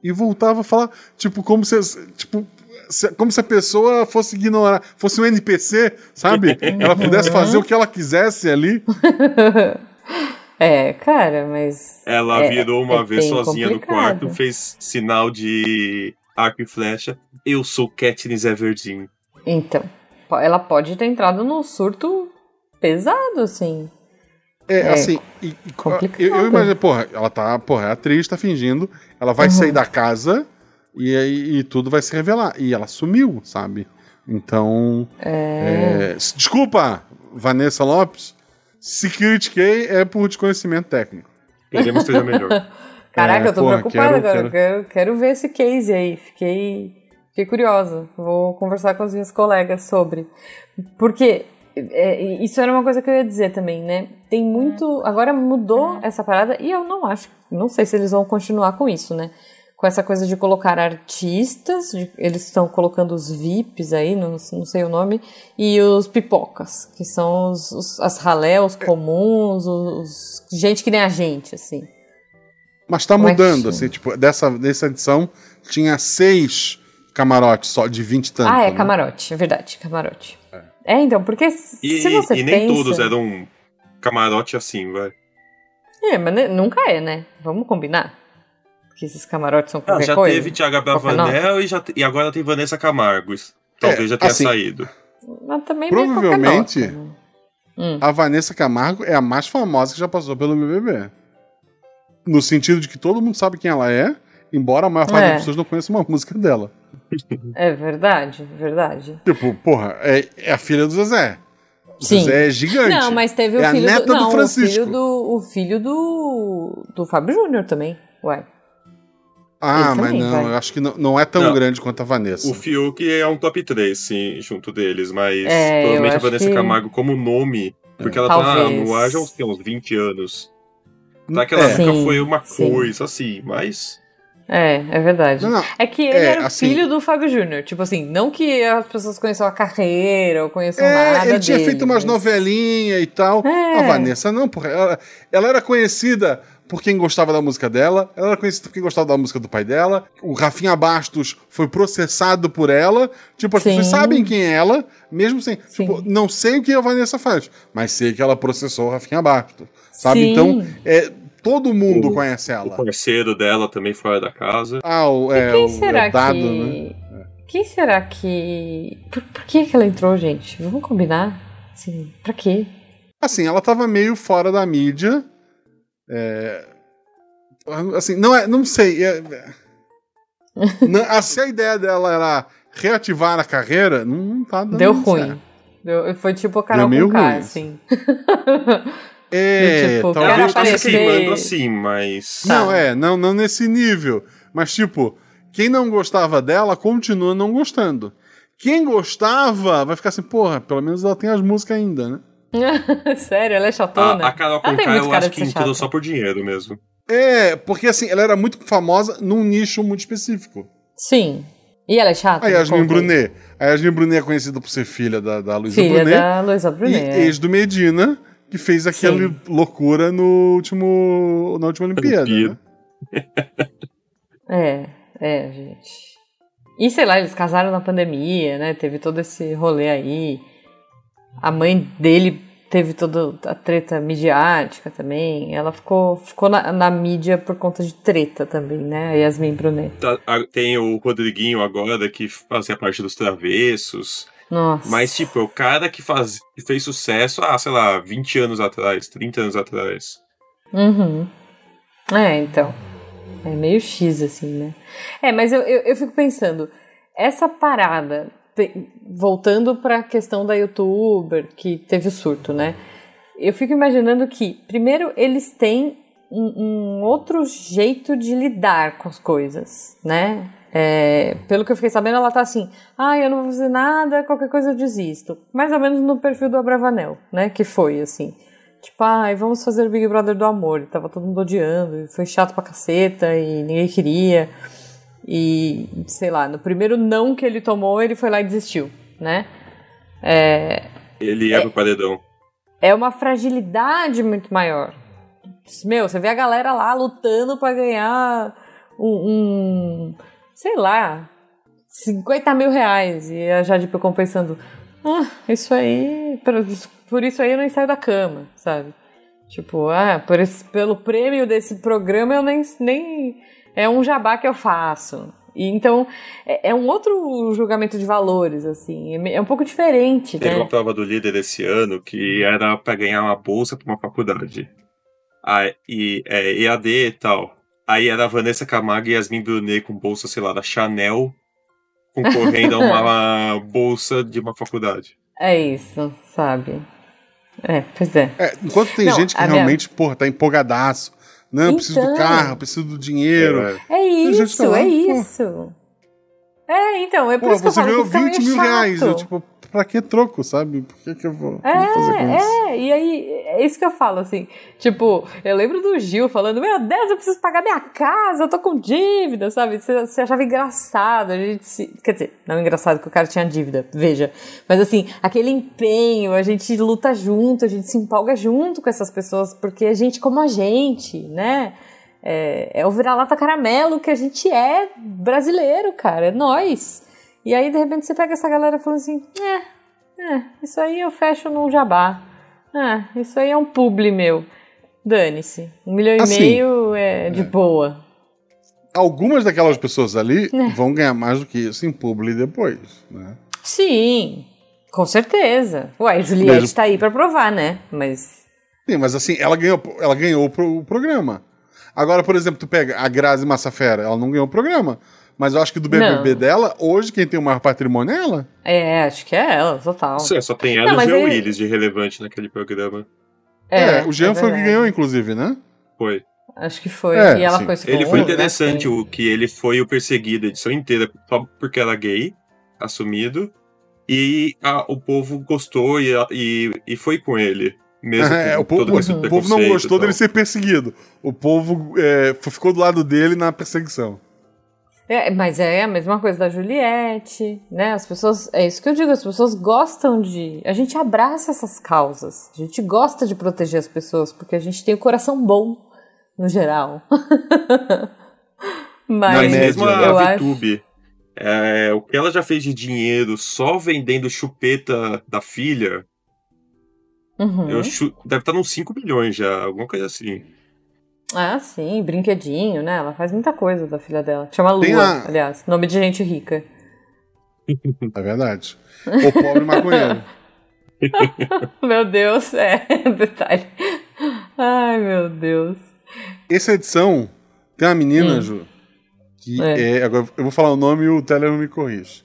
e voltava a falar, tipo, como se, tipo, se- como se a pessoa fosse ignorar, fosse um NPC, sabe? ela pudesse fazer o que ela quisesse ali. É, cara, mas. Ela é- virou uma é vez sozinha no complicado. quarto, fez sinal de arco e flecha. Eu sou Katniss Everdeen. Então, ela pode ter entrado num surto pesado, assim. É, É, assim, e- e- complicado. eu, eu imagino, porra, ela tá, porra, é atriz, tá fingindo, ela Uhum. vai sair da casa e aí e tudo vai se revelar. E ela sumiu, sabe? Então. é, s- desculpa, Vanessa Lopes. Se critiquei é por desconhecimento técnico. Queremos que seja melhor. Caraca, É, eu tô porra, preocupada quero- agora. Quero, quero ver esse case aí. Fiquei, fiquei curiosa. Vou conversar com as minhas colegas sobre. Porque é, isso era uma coisa que eu ia dizer também, né? Tem muito. Agora mudou essa parada e eu não acho. Não sei se eles vão continuar com isso, né? Com essa coisa de colocar artistas, de- eles estão colocando os VIPs aí, não, não sei o nome, e os pipocas, que são os, os- as ralé, os comuns, os, gente que nem a gente, assim. Mas tá Como é mudando, chama? assim, tipo, dessa, dessa edição tinha seis camarotes só, de 20 e tanto. Ah, é né? camarote, é verdade, camarote. É, então, porque se E, se você e nem pensa... todos eram camarote assim, vai. É, mas nunca é, né? Vamos combinar? Que esses camarotes são Ah, qualquer já coisa. teve Thiago Qualquer Abravanel e, já, e agora tem Vanessa Camargo. Talvez É, já tenha assim, saído. Mas também é Provavelmente- nota, né? Hum. A Vanessa Camargo é a mais famosa que já passou pelo BBB. No sentido de que todo mundo sabe quem ela é, embora a maior parte É. das pessoas não conheça uma música dela. É verdade, verdade. Tipo, porra, é, é a filha do Zezé. O Sim. Zezé é gigante. Não, mas teve o É a filho neta do... do Não, o Francisco. filho do... O filho do... Do Fábio Júnior também, ué. Ah, Ele mas também não, vai. eu acho que não, não é tão Não. grande quanto a Vanessa. O Fiuk é um top 3, sim, junto deles, mas É, provavelmente a Vanessa que- Camargo como nome, porque ela tá Talvez. no ar já uns, uns 20 anos. Naquela É. época Sim, foi uma sim. coisa assim, mas. É, é verdade. Não, não. É que ele É, era o assim- filho do Fábio Júnior. Tipo assim, não que as pessoas conheçam a carreira ou conheçam É, nada ele tinha dele, feito umas mas- novelinhas e tal. É. A Vanessa não, porra. Ela, ela era conhecida por quem gostava da música dela, ela era conhecida por quem gostava da música do pai dela. O Rafinha Bastos foi processado por ela. Tipo, as Sim. pessoas sabem quem é ela, mesmo sem. Sim. Tipo, não sei o que a Vanessa faz, mas sei que ela processou o Rafinha Bastos. Sabe? Sim. Então, é, todo mundo O- conhece O ela. parceiro dela também fora da casa. Ah, o, é, Quem o, será é o dado, que. né? Quem será que. Por, por que, que ela entrou, gente? Vamos combinar? Assim, pra quê? Assim, ela tava meio fora da mídia. É, Assim, não é. Não sei. é- não, assim, a ideia dela era reativar a carreira, não, não tá dando Deu ruim. Deu- foi tipo a Carol meio com K, ruim. assim. É, tipo, talvez. Tá aparecer. queimando assim, mas. Não, Tá. é, não, não nesse nível. Mas, tipo, quem não gostava dela continua não gostando. Quem gostava vai ficar assim, porra, pelo menos ela tem as músicas ainda, né? Sério, ela é chatona? A, a Carol Ela tem Conká muito eu acho que entrou chata. só por dinheiro mesmo. É, porque assim, ela era muito famosa num nicho muito específico. Sim. E ela é chata? A Yasmin. Brunet. A Yasmin Brunet é conhecida por ser filha da, da Luísa Filha Brunet. da Luísa Brunet. E ex do Medina, que fez aquela Sim. loucura no último, na última Olimpíada. Olimpíada. né? É, é, gente. E sei lá, eles casaram na pandemia, né? Teve todo esse rolê aí. A mãe dele teve toda a treta midiática também. Ela ficou, ficou na, na mídia por conta de treta também, né? A Yasmin Brunet. Tá- Tem o Rodriguinho agora que fazia parte dos travessos. Nossa. Mas, tipo, o cara que, faz, que fez sucesso há, sei lá, 20 anos atrás, 30 anos atrás. Uhum. É, então. É meio X, assim, né? É, mas eu, eu, eu fico pensando, essa parada, voltando pra questão da youtuber, que teve o surto, né? Eu fico imaginando que, primeiro, eles têm um, um outro jeito de lidar com as coisas, né? É, pelo que eu fiquei sabendo, ela tá assim, ah, eu não vou fazer nada, qualquer coisa eu desisto. Mais ou menos no perfil do Abravanel, né? Que foi, assim. Tipo, ai, vamos fazer o Big Brother do amor. Tava todo mundo odiando, foi chato pra caceta, e ninguém queria. E, sei lá, no primeiro não que ele tomou, ele foi lá e desistiu, né? É, Ele ia pro paredão. é uma fragilidade muito maior. Meu, você vê a galera lá lutando pra ganhar um, um, sei lá, 50 mil reais. E a Jade Picon pensando, ah, isso aí, por, por isso aí eu nem saio da cama, sabe? Tipo, ah, por esse, pelo prêmio desse programa eu nem, nem. É um jabá que eu faço. E então, é, é um outro julgamento de valores, assim. É, é um pouco diferente, Teve né? uma prova do líder esse ano que era pra ganhar uma bolsa pra uma faculdade. Aí, e, é, EAD e tal. Aí era a Vanessa Camargo e Yasmin Brunet com bolsa, sei lá, da Chanel, concorrendo a uma bolsa de uma faculdade. É isso, sabe? É, pois é. É, enquanto tem Não, gente que a minha- realmente, porra, tá empolgadaço. Não, eu preciso do Então. carro, preciso do dinheiro. É. É isso, tá lá, é pô. isso. É, então, é por Pô, isso que eu você falo ganhou que fica meio 20 mil chato. reais. Eu, tipo, pra que troco, sabe? Por que, que eu vou, vou fazer com isso? É, é, e aí, é isso que eu falo, assim. Tipo, eu lembro do Gil falando: Meu Deus, eu preciso pagar minha casa, eu tô com dívida, sabe? Você, você achava engraçado, a gente se. Quer dizer, não engraçado que o cara tinha dívida, veja. Mas assim, aquele empenho, a gente luta junto, a gente se empolga junto com essas pessoas, porque a gente, como a gente, né? É, é o vira-lata caramelo que a gente é brasileiro, cara, é nós. E aí, de repente, você pega essa galera falando assim: é, é, isso aí eu fecho num jabá. É, isso aí é um publi meu. Dane-se. Um milhão Assim, e meio é de boa. Algumas daquelas pessoas ali É. vão ganhar mais do que isso em publi depois, né? Sim, com certeza. Ué, a Juliette Mesmo- tá aí pra provar, né? Mas. Sim, mas assim, ela ganhou, ela ganhou o programa. Agora, por exemplo, tu pega a Grazi Massafera, ela não ganhou o programa. Mas eu acho que do BBB Não. dela, hoje quem tem o maior patrimônio é ela. É, acho que é ela, total. Só, só tem ela Não, e o ele- Willis de relevante naquele programa. É, o Jean foi o que ganhou, inclusive, né? Foi. Acho que foi. É, e ela sim. foi segunda. Ele foi né? interessante Sim. o que ele foi o perseguido a edição inteira só porque era gay, assumido. E a- o povo gostou e, e, e foi com ele. Mesmo É, o povo, o povo não gostou dele ser perseguido. O povo é, ficou do lado dele na perseguição. É, mas é a mesma coisa da Juliette, né? As pessoas. É isso que eu digo, as pessoas gostam de. A gente abraça essas causas. A gente gosta de proteger as pessoas, porque a gente tem o coração bom, no geral. mas Mas média, mesmo a eu acho. VTube, é, o que ela já fez de dinheiro só vendendo chupeta da filha, Uhum. eu chu- deve estar nos 5 milhões já, alguma coisa assim. Ah, sim, brinquedinho, né? Ela faz muita coisa da filha dela. Chama Lua, a- aliás. Nome de gente rica. É verdade. O pobre maconheiro. Meu Deus, é, detalhe. Ai, meu Deus. Essa edição tem uma menina, Hum. Ju, que É. é. Agora eu vou falar o nome e o Teller me corrige.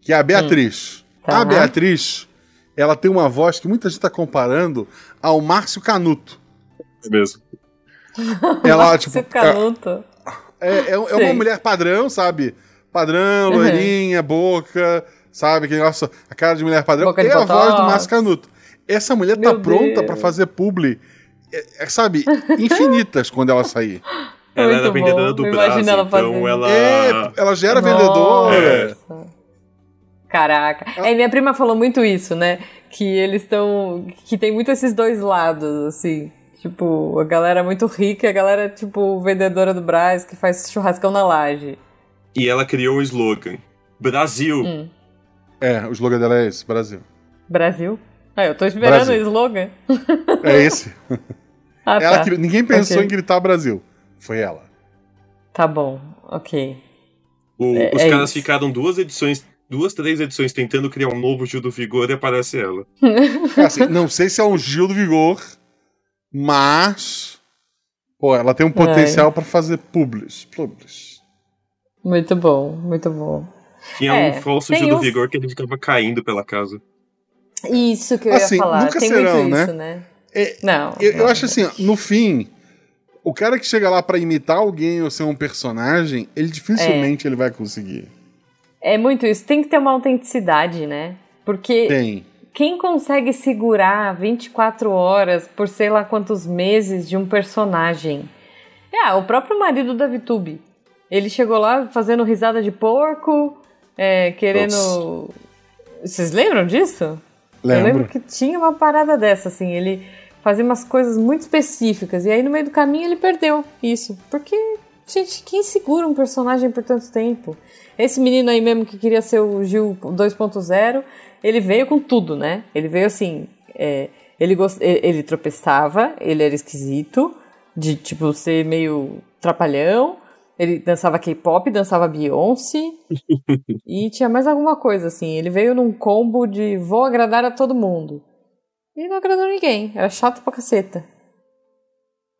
Que é a Beatriz. Tá. A Beatriz, ela tem uma voz que muita gente está comparando ao Márcio Canuto. É mesmo. Ela, tipo, Seu canuto. é, é, é uma Sei. mulher padrão, sabe? Padrão, Uhum. loirinha, boca, sabe? Aquele negócio, a cara de mulher padrão. Boca de e a voz do. Márcio Canuto. Essa mulher tá Meu pronta Deus. pra fazer publi, é, é, sabe? Infinitas quando ela sair. Ela Muito era vendedora bom, do imagina braço, ela então fazendo. ela. É, ela já era Nossa. vendedora. Caraca. É, minha prima falou muito isso, né? Que eles estão. Que tem muito esses dois lados, assim. Tipo, a galera muito rica a galera, tipo, vendedora do Brás que faz churrascão na laje. E ela criou um slogan: Brasil. Hum. É, o slogan dela é esse, Brasil. Brasil? Ah, eu tô esperando Brasil. o slogan. É esse. Ah, Ela tá. ninguém pensou Ok. em gritar Brasil. Foi ela. Tá bom, ok. O- É- os é caras isso. ficaram duas edições, duas, três edições tentando criar um novo Gil do Vigor e aparece ela. É assim, não sei se é um Gil do Vigor, mas. Pô, ela tem um potencial pra fazer publis. Publis. Muito bom, muito bom. Tinha É, um falso Gil do Vigor que ele ficava caindo pela casa. Isso que eu Assim, ia falar. nunca Tem serão, muito né? isso, né? É, Não. Eu, eu não, acho assim, ó, no fim, o cara que chega lá pra imitar alguém ou ser um personagem, ele dificilmente ele vai conseguir. É muito isso. Tem que ter uma autenticidade, né? Porque Tem. Quem consegue segurar 24 horas por sei lá quantos meses de um personagem? É, ah, o próprio marido da VTube. Ele chegou lá fazendo risada de porco, é, querendo. Vocês lembram disso? Lembro. Eu lembro que tinha uma parada dessa, assim. Ele fazia umas coisas muito específicas. E aí, no meio do caminho, ele perdeu isso. Porque, gente, quem segura um personagem por tanto tempo? Esse menino aí mesmo que queria ser o Gil 2.0, ele veio com tudo, né? Ele veio assim. é, ele, gost... ele ele tropeçava, ele era esquisito, de tipo ser meio trapalhão. Ele dançava K-pop, dançava Beyoncé. e tinha mais alguma coisa, assim. Ele veio num combo de vou agradar a todo mundo. E não agradou ninguém. Era chato pra caceta.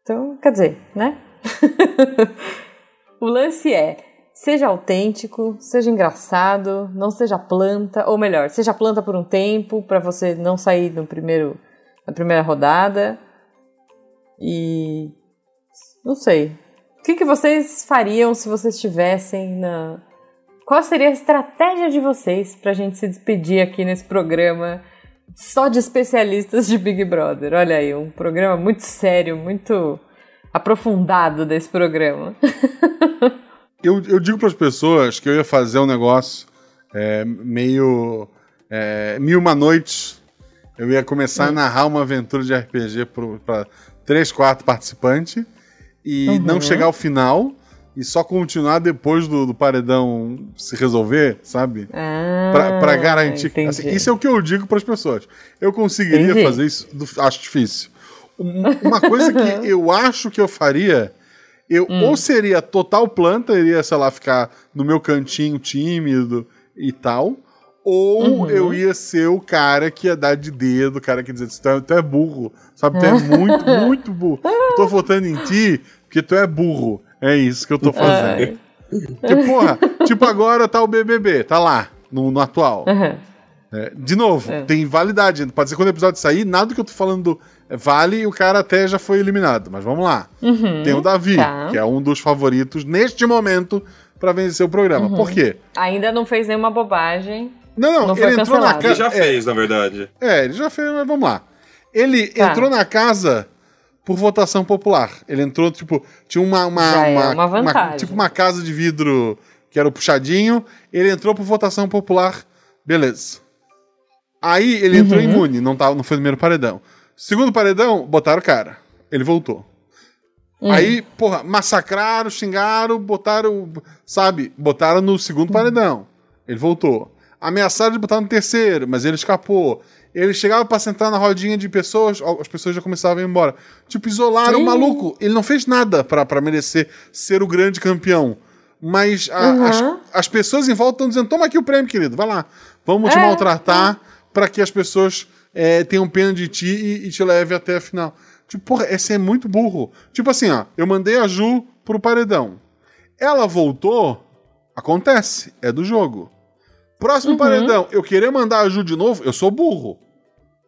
Então, quer dizer, né? o lance é: seja autêntico, seja engraçado, não seja planta, ou melhor, seja planta por um tempo pra você não sair no primeiro, na primeira rodada. E não sei. O que, que vocês fariam se vocês estivessem na. Qual seria a estratégia de vocês pra gente se despedir aqui nesse programa só de especialistas de Big Brother? Olha aí, um programa muito sério, muito aprofundado desse programa. Eu, eu digo para as pessoas que eu ia fazer um negócio é, meio. É, mil uma noites. Eu ia começar a narrar uma aventura de RPG para três, quatro participantes e Uhum. não chegar ao final e só continuar depois do, do paredão se resolver, sabe? Ah, Pra, pra garantir. assim, isso é o que eu digo para as pessoas. Eu conseguiria Entendi. fazer isso, do- acho difícil. Um- Uma coisa que eu acho que eu faria, eu Hum. ou seria total planta, iria, sei lá, ficar no meu cantinho tímido e tal, ou Uhum. eu ia ser o cara que ia dar de dedo, o cara que ia dizer, tu é, tu é burro, sabe? Tu é muito, muito burro. Eu tô votando em ti porque tu é burro. É isso que eu tô fazendo. Tipo, porra, tipo agora tá o BBB, tá lá, no, no atual. Aham. É, de novo, É. tem validade. Pode ser quando o episódio sair, nada que eu tô falando vale e o cara até já foi eliminado. Mas vamos lá. Uhum. Tem o Davi, tá. que é um dos favoritos neste momento pra vencer o programa. Uhum. Por quê? Ainda não fez nenhuma bobagem. Não, não, Não ele entrou na. Ele casa. já fez, na verdade. É, ele já fez, mas vamos lá. Ele Tá. entrou na casa por votação popular. Ele entrou, tipo, tinha uma. uma, é uma vantagem. tipo uma casa de vidro que era o puxadinho. Ele entrou por votação popular. Beleza. Aí ele entrou Uhum. imune, não, tava, não foi no primeiro paredão. Segundo paredão, botaram o cara. Ele voltou. Hum. Aí, porra, massacraram, xingaram, botaram, sabe, botaram no segundo paredão. Ele voltou. Ameaçaram de botar no terceiro, mas ele escapou. Ele chegava pra sentar na rodinha de pessoas, as pessoas já começavam a ir embora. Tipo, isolaram o Ih. maluco. Ele não fez nada pra pra merecer ser o grande campeão. Mas a- Uhum. as, as pessoas em volta estão dizendo: toma aqui o prêmio, querido, vai lá. Vamos te É, maltratar pra que as pessoas é, tenham pena de ti e, e te leve até a final. Tipo, porra, esse é muito burro. Tipo assim, ó, eu mandei a Ju pro paredão. Ela voltou, acontece, é do jogo. Próximo Uhum. paredão, eu querer mandar a Ju de novo, eu sou burro.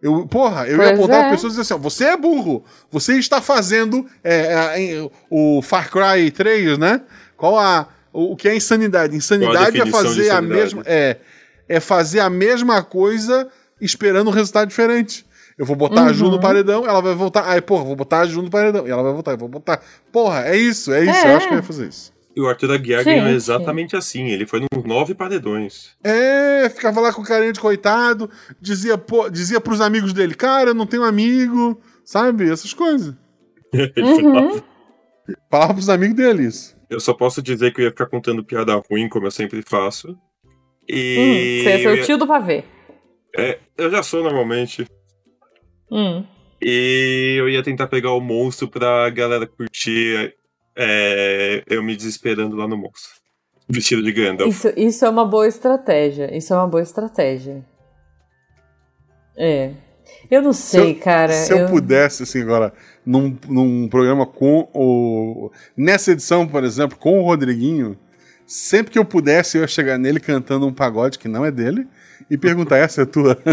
Eu, porra, eu ia Pois apontar é. as pessoas e dizer assim: ó, você é burro. Você está fazendo é, é, em- o Far Cry 3, né? Qual a. O, o que é insanidade? Insanidade é fazer a insanidade? mesma. É, é fazer a mesma coisa esperando um resultado diferente. Eu vou botar a Ju no paredão, ela vai voltar. Aí, porra, vou botar a Ju no paredão. E ela vai voltar, eu vou botar. Porra, é isso, é isso. É. Eu acho que eu ia fazer isso. E o Arthur Aguiar Gente. ganhou exatamente assim. Ele foi nos nove paredões. É, ficava lá com carinha de coitado, dizia, pô, dizia pros amigos dele, cara, eu não tenho amigo, sabe? Essas coisas. Lá. Falava pros amigos dele isso. Eu só posso dizer que eu ia ficar contando piada ruim, como eu sempre faço. Hum, E. você ia ser o ia- tio do pavê. É, eu já sou normalmente. Hum. E eu ia tentar pegar o monstro pra galera curtir é, eu me desesperando lá no monstro. Vestido de Gandalf. Isso, isso é uma boa estratégia. Isso é uma boa estratégia. É. Eu não sei, eu- cara. Se eu, pudesse, assim, agora, num, num programa com o. Nessa edição, por exemplo, com o Rodriguinho, sempre que eu pudesse, eu ia chegar nele cantando um pagode que não é dele e perguntar: essa é tua?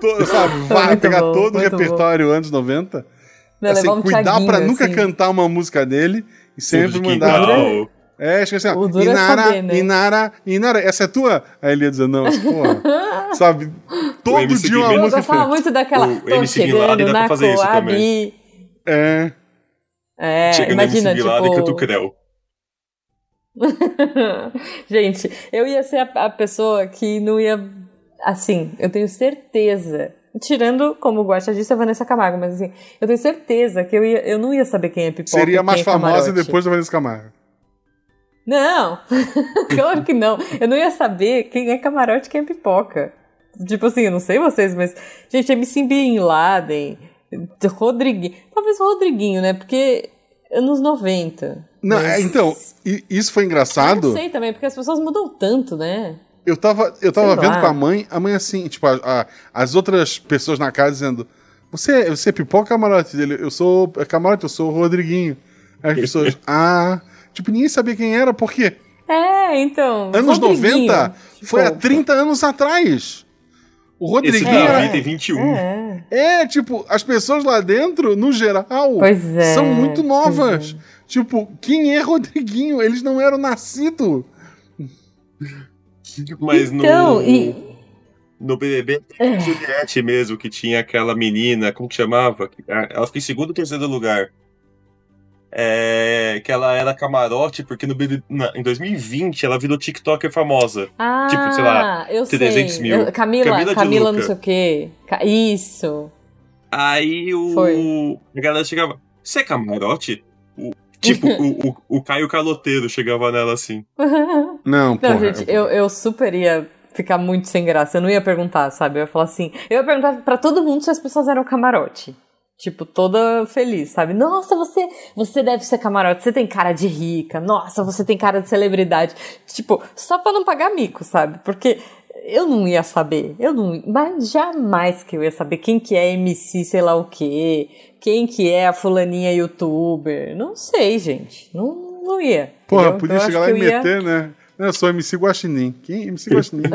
To- sabe, vai Muito pegar bom, todo o repertório anos 90 Vai assim, um cuidar pra nunca assim. cantar uma música dele e sempre mandar. É, acho que assim, ó, é Inara, saber, né? Inara, Inara, essa é tua? Aí ele ia dizer, não, porra. Sabe? Todo dia uma. Eu música. gostava muito daquela. O Tô MC chegando dá na fazer isso Coab. também. É. É, Chega imagina, no MC Bin Laden e canta o tipo... Creu. Gente, eu ia ser a, a pessoa que não ia. Assim, eu tenho certeza. Tirando, como o Guaxa disse, a Vanessa Camargo, mas assim, eu tenho certeza que eu, ia, eu não ia saber quem é pipoca. e Seria mais quem é famosa depois da Vanessa Camargo. Não! claro que não. Eu não ia saber quem é camarote e quem é pipoca. Tipo assim, eu não sei vocês, mas. Gente, MC Bin Laden, Rodriguinho. Talvez Rodriguinho, né? Porque anos 90. Não, Mas- é, então, i- isso foi Eu engraçado. não sei também, porque as pessoas mudam tanto, né? Eu tava, eu tava Sei vendo lá. com a mãe, a mãe assim, tipo, a- a- as outras pessoas na casa dizendo: Você, você é pipoca camarote dele? Eu sou é camarote, eu sou o Rodriguinho. As pessoas, ah. Tipo, ninguém sabia quem era, por quê? É, então. Anos Rodriguinho, 90 foi há tipo, 30 anos atrás. O Esse Rodriguinho É. Davi era. tem 21. É. É, tipo, as pessoas lá dentro, no geral, Pois é, são muito pois novas. Tipo, quem é Rodriguinho? Eles não eram nascidos. Mas no, Então, e. no BBB, tinha Juliette mesmo, que tinha aquela menina, como que chamava? Ela ficou em segundo ou terceiro lugar. É, que ela era camarote, porque no BBB, na- em 2020 ela virou TikToker famosa. Ah, tipo, sei lá, eu 300 sei. mil. Eu- Camila, Camila Camila, não sei o quê. Isso. Aí o. Foi. A galera chegava. Você é camarote? O- tipo, o, o, o Caio Caloteiro chegava nela assim. Não, Não, porra. gente, eu, eu super ia ficar muito sem graça. Eu não ia perguntar, sabe? Eu ia falar assim. Eu ia perguntar pra todo mundo se as pessoas eram camarote. Tipo, toda feliz, sabe? Nossa, você, você deve ser camarote, você tem cara de rica. Nossa, você tem cara de celebridade. Tipo, só pra não pagar mico, sabe? Porque eu não ia saber. Eu não, mas jamais que eu ia saber quem que é MC, sei lá o quê. Quem que é a fulaninha youtuber. Não sei, gente. Não, não ia. Porra, entendeu? podia Eu chegar lá e eu ia- meter, né? Eu sou MC Guaxinim. Quem? MC Guaxinim.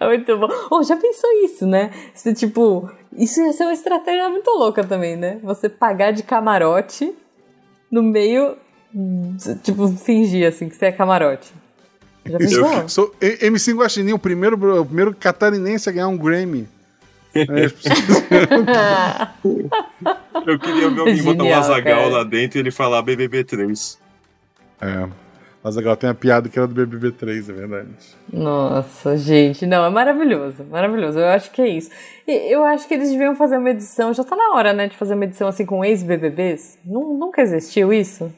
É muito bom. Oh, já pensou isso, né? Você, tipo, isso ia ser uma estratégia muito louca também, né? Você pagar de camarote no meio. Tipo, fingir assim que você é camarote. Já pensou? Eu sou MC Guaxinim, o primeiro, o primeiro catarinense a ganhar um Grammy. É, pessoas- Eu queria ver alguém botar um Genial, Azagal lá dentro e ele falar BBB3. é. Mas agora tem a piada que era do BBB3, é verdade. Nossa, gente, não, é maravilhoso, maravilhoso. Eu acho que é isso. E eu acho que eles deviam fazer uma edição, já tá na hora, né, de fazer uma edição assim com ex-BBBs. Nu- Nunca existiu isso?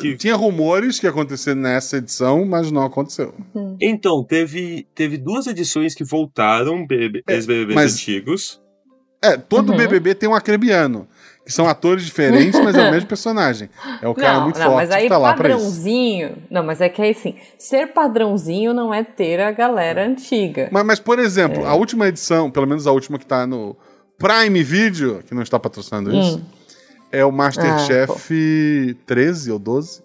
Que- Tinha rumores que ia acontecer nessa edição, mas não aconteceu. Então, teve, teve duas edições que voltaram, BBB, ex-BBBs mas- antigos. É, todo Uhum. BBB tem um acrebiano, que são atores diferentes, mas é o mesmo personagem. É o cara não, muito não, forte mas aí que tá lá pra isso. padrãozinho. Não, mas é que aí assim, ser padrãozinho não é ter a galera antiga. Mas, mas, por exemplo, É. a última edição, pelo menos a última que tá no Prime Video, que não está patrocinando isso, Hum. É o Masterchef 13 ou 12.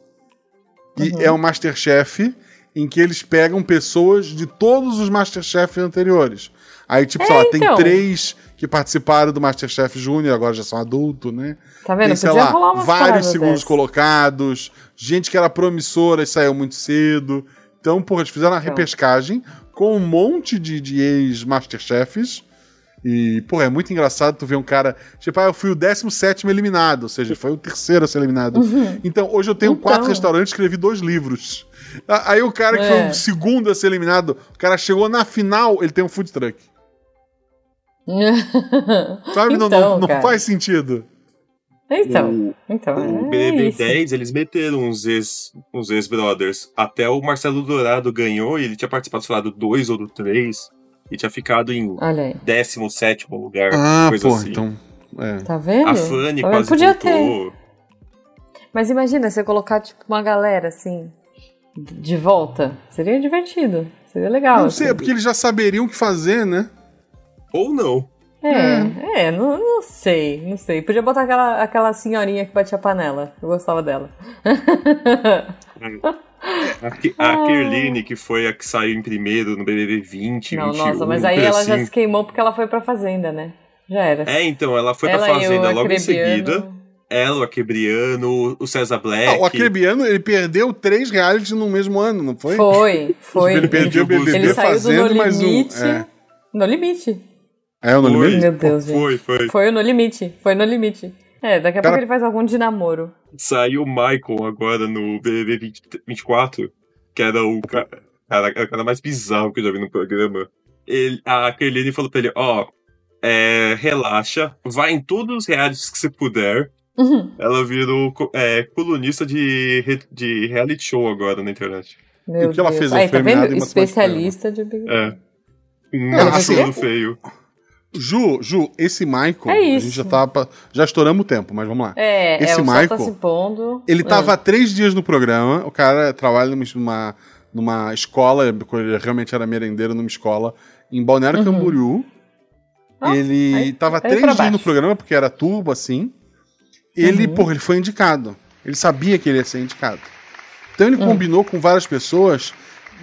E Uhum. é um Masterchef em que eles pegam pessoas de todos os Masterchef anteriores. Aí, tipo, sei lá, tem então. três que participaram do Masterchef Júnior, agora já são adultos, né? Tá vendo? Tem, sei Podia lá, vários segundos dessas. colocados, gente que era promissora e saiu muito cedo. Então, porra, eles fizeram a Então. repescagem com um monte de, de ex-Masterchefs. E, porra, é muito engraçado tu ver um cara. Tipo, ah, eu fui o 17 eliminado, ou seja, foi o terceiro a ser eliminado. Então, hoje eu tenho Então. quatro restaurantes e escrevi dois livros. Aí o cara que É. foi o segundo a ser eliminado, o cara chegou na final, ele tem um food truck. Sabe? Não- Então, não, não cara. faz sentido. Então, então. O é BBB isso. 10, eles meteram uns ex- uns ex-brothers. Até o Marcelo Dourado ganhou e ele tinha participado, sei lá, do 2 ou do 3. E tinha ficado em Olha aí. 17 lugar, Ah, coisa pô, assim. então. É. Tá vendo? A Fanny quase Podia voltou. ter. Mas imagina você colocar, tipo, uma galera assim. De volta. Seria divertido. Seria legal. Não sei, assim. é porque eles já saberiam o que fazer, né? Ou não. É, é, não, não sei, não sei. Podia botar aquela, aquela senhorinha que batia panela. Eu gostava dela. A, Kerline, que foi a que saiu em primeiro no BBB 20, não, 21, nossa, mas aí ela já se 35. queimou porque ela foi pra fazenda, né? Já era. É, então, ela foi Ela pra Fazenda logo em seguida. Ela, o Akebriano, o César Black. Ah, o Acrebiano, ele perdeu três realities no mesmo ano, não foi? Foi, foi. Ele perdeu o BBB Ele saiu do fazendo No mais um. Limite. É, No Limite. é o No Foi. Limite? Meu Deus, gente. Foi, foi. Foi o No Limite. Foi no Limite. É, daqui a Cara- pouco ele faz algum de namoro. Saiu o Michael agora no BBB 20 24, que era o ca- cara, era o cara mais bizarro que eu já vi no programa. Ele, a Kerline falou pra ele, ó, é, relaxa, vai em todos os realities que você puder. Uhum. Ela virou é, colunista de, de reality show agora na internet. Meu o que ela Deus. fez? Aí, Ela foi tá vendo? Especialista de Big É. Um Ela absurdo feio. Ju, Ju, esse Michael, É a gente já tá. pa- Já estouramos o tempo, mas vamos lá. É, Esse é, o sol Michael, tá se pondo. Ele É. tava há três dias no programa, o cara trabalha numa, numa, escola, ele realmente era merendeiro numa escola, em Balneário Uhum. Camboriú. Ah, ele aí- tava aí três dias no programa, porque era turbo, assim. Ele, Uhum. porra, ele foi indicado. Ele sabia que ele ia ser indicado. Então ele Hum. combinou com várias pessoas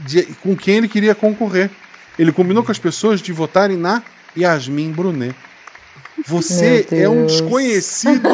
de- com quem ele queria concorrer. Ele combinou com as pessoas de votarem na Yasmin Brunet. Você é um Deus. desconhecido,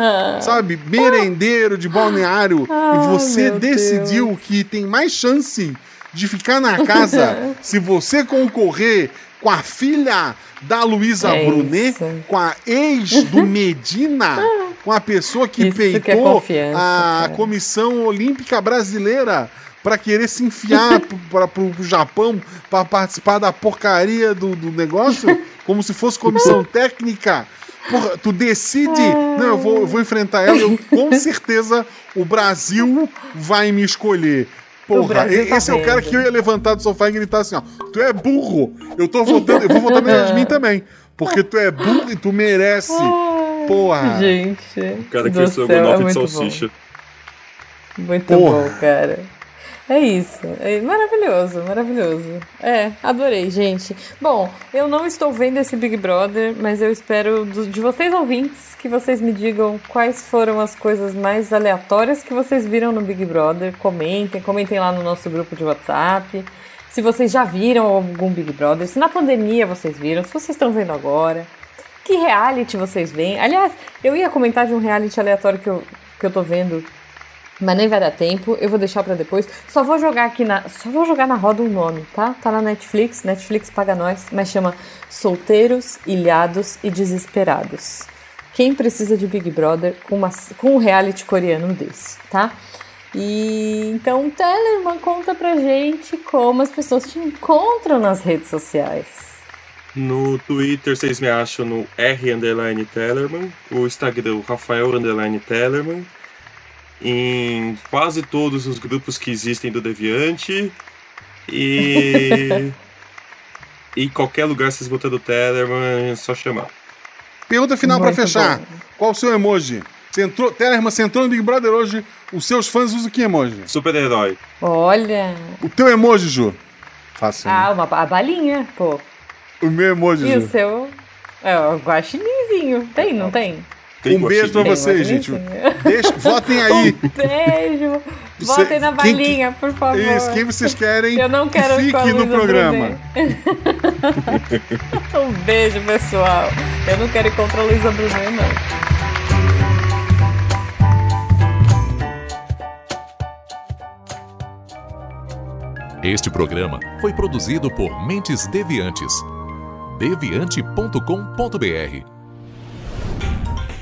sabe, merendeiro de balneário e você meu decidiu que tem mais chance de ficar na casa se você concorrer com a filha da Luísa É Brunet, isso. com a ex do Medina, com a pessoa que Isso que é peitou a. Comissão Olímpica Brasileira para querer se enfiar para pro, pro Japão para participar da porcaria do, do negócio, como se fosse comissão técnica. Porra, tu decide, não, eu vou, eu vou enfrentar ela, eu, com certeza o Brasil vai me escolher. Porra, tá esse é o cara vendo. que eu ia levantar do sofá e gritar assim, ó, tu é burro, eu tô votando, eu vou votar na Yasmin também, porque tu é burro e tu merece. Porra. Gente. O cara que do céu, é de muito bom. salsicha. Muito Porra. bom, cara. É isso. É maravilhoso, maravilhoso. É, adorei, gente. Bom, eu não estou vendo esse Big Brother, mas eu espero do- de vocês ouvintes que vocês me digam quais foram as coisas mais aleatórias que vocês viram no Big Brother. Comentem, comentem lá no nosso grupo de WhatsApp. Se vocês já viram algum Big Brother, se na pandemia vocês viram, se vocês estão vendo agora. Que reality vocês veem? Aliás, eu ia comentar de um reality aleatório que eu, que eu tô vendo mas nem vai dar tempo, eu vou deixar pra depois. Só vou jogar aqui na. Só vou jogar na roda um nome, tá? Tá na Netflix, Netflix paga nós, mas chama Solteiros, Ilhados e Desesperados. Quem precisa de Big Brother com, uma, com um reality coreano desse, tá? E então, Tellerman, conta pra gente como as pessoas te encontram nas redes sociais. No Twitter vocês me acham no R Tellerman, o Instagram Rafael Tellerman, em quase todos os grupos que existem do Deviante e em qualquer lugar vocês botando Tellerman, é só chamar. Pergunta final pra Muito fechar. bom. Qual o seu emoji? Você entrou, Tellerman, você entrou no Big Brother hoje, os seus fãs usam que emoji? Super-herói. Olha. O teu emoji, Ju? Fácil. Ah, uma, a balinha, pô. O meu emoji, E o Ju. seu? É o guaxininzinho. Tem, não tem? Tem Um beijo pra vocês, gente. Deixa, votem aí. Beijo. Você- Votem na quem- balinha, por favor. Isso, quem vocês querem Eu não quero que fique no programa. Um beijo, pessoal. Eu não quero ir contra a Luísa Brunet, não. Este programa foi produzido por Mentes Deviantes. deviante.com.br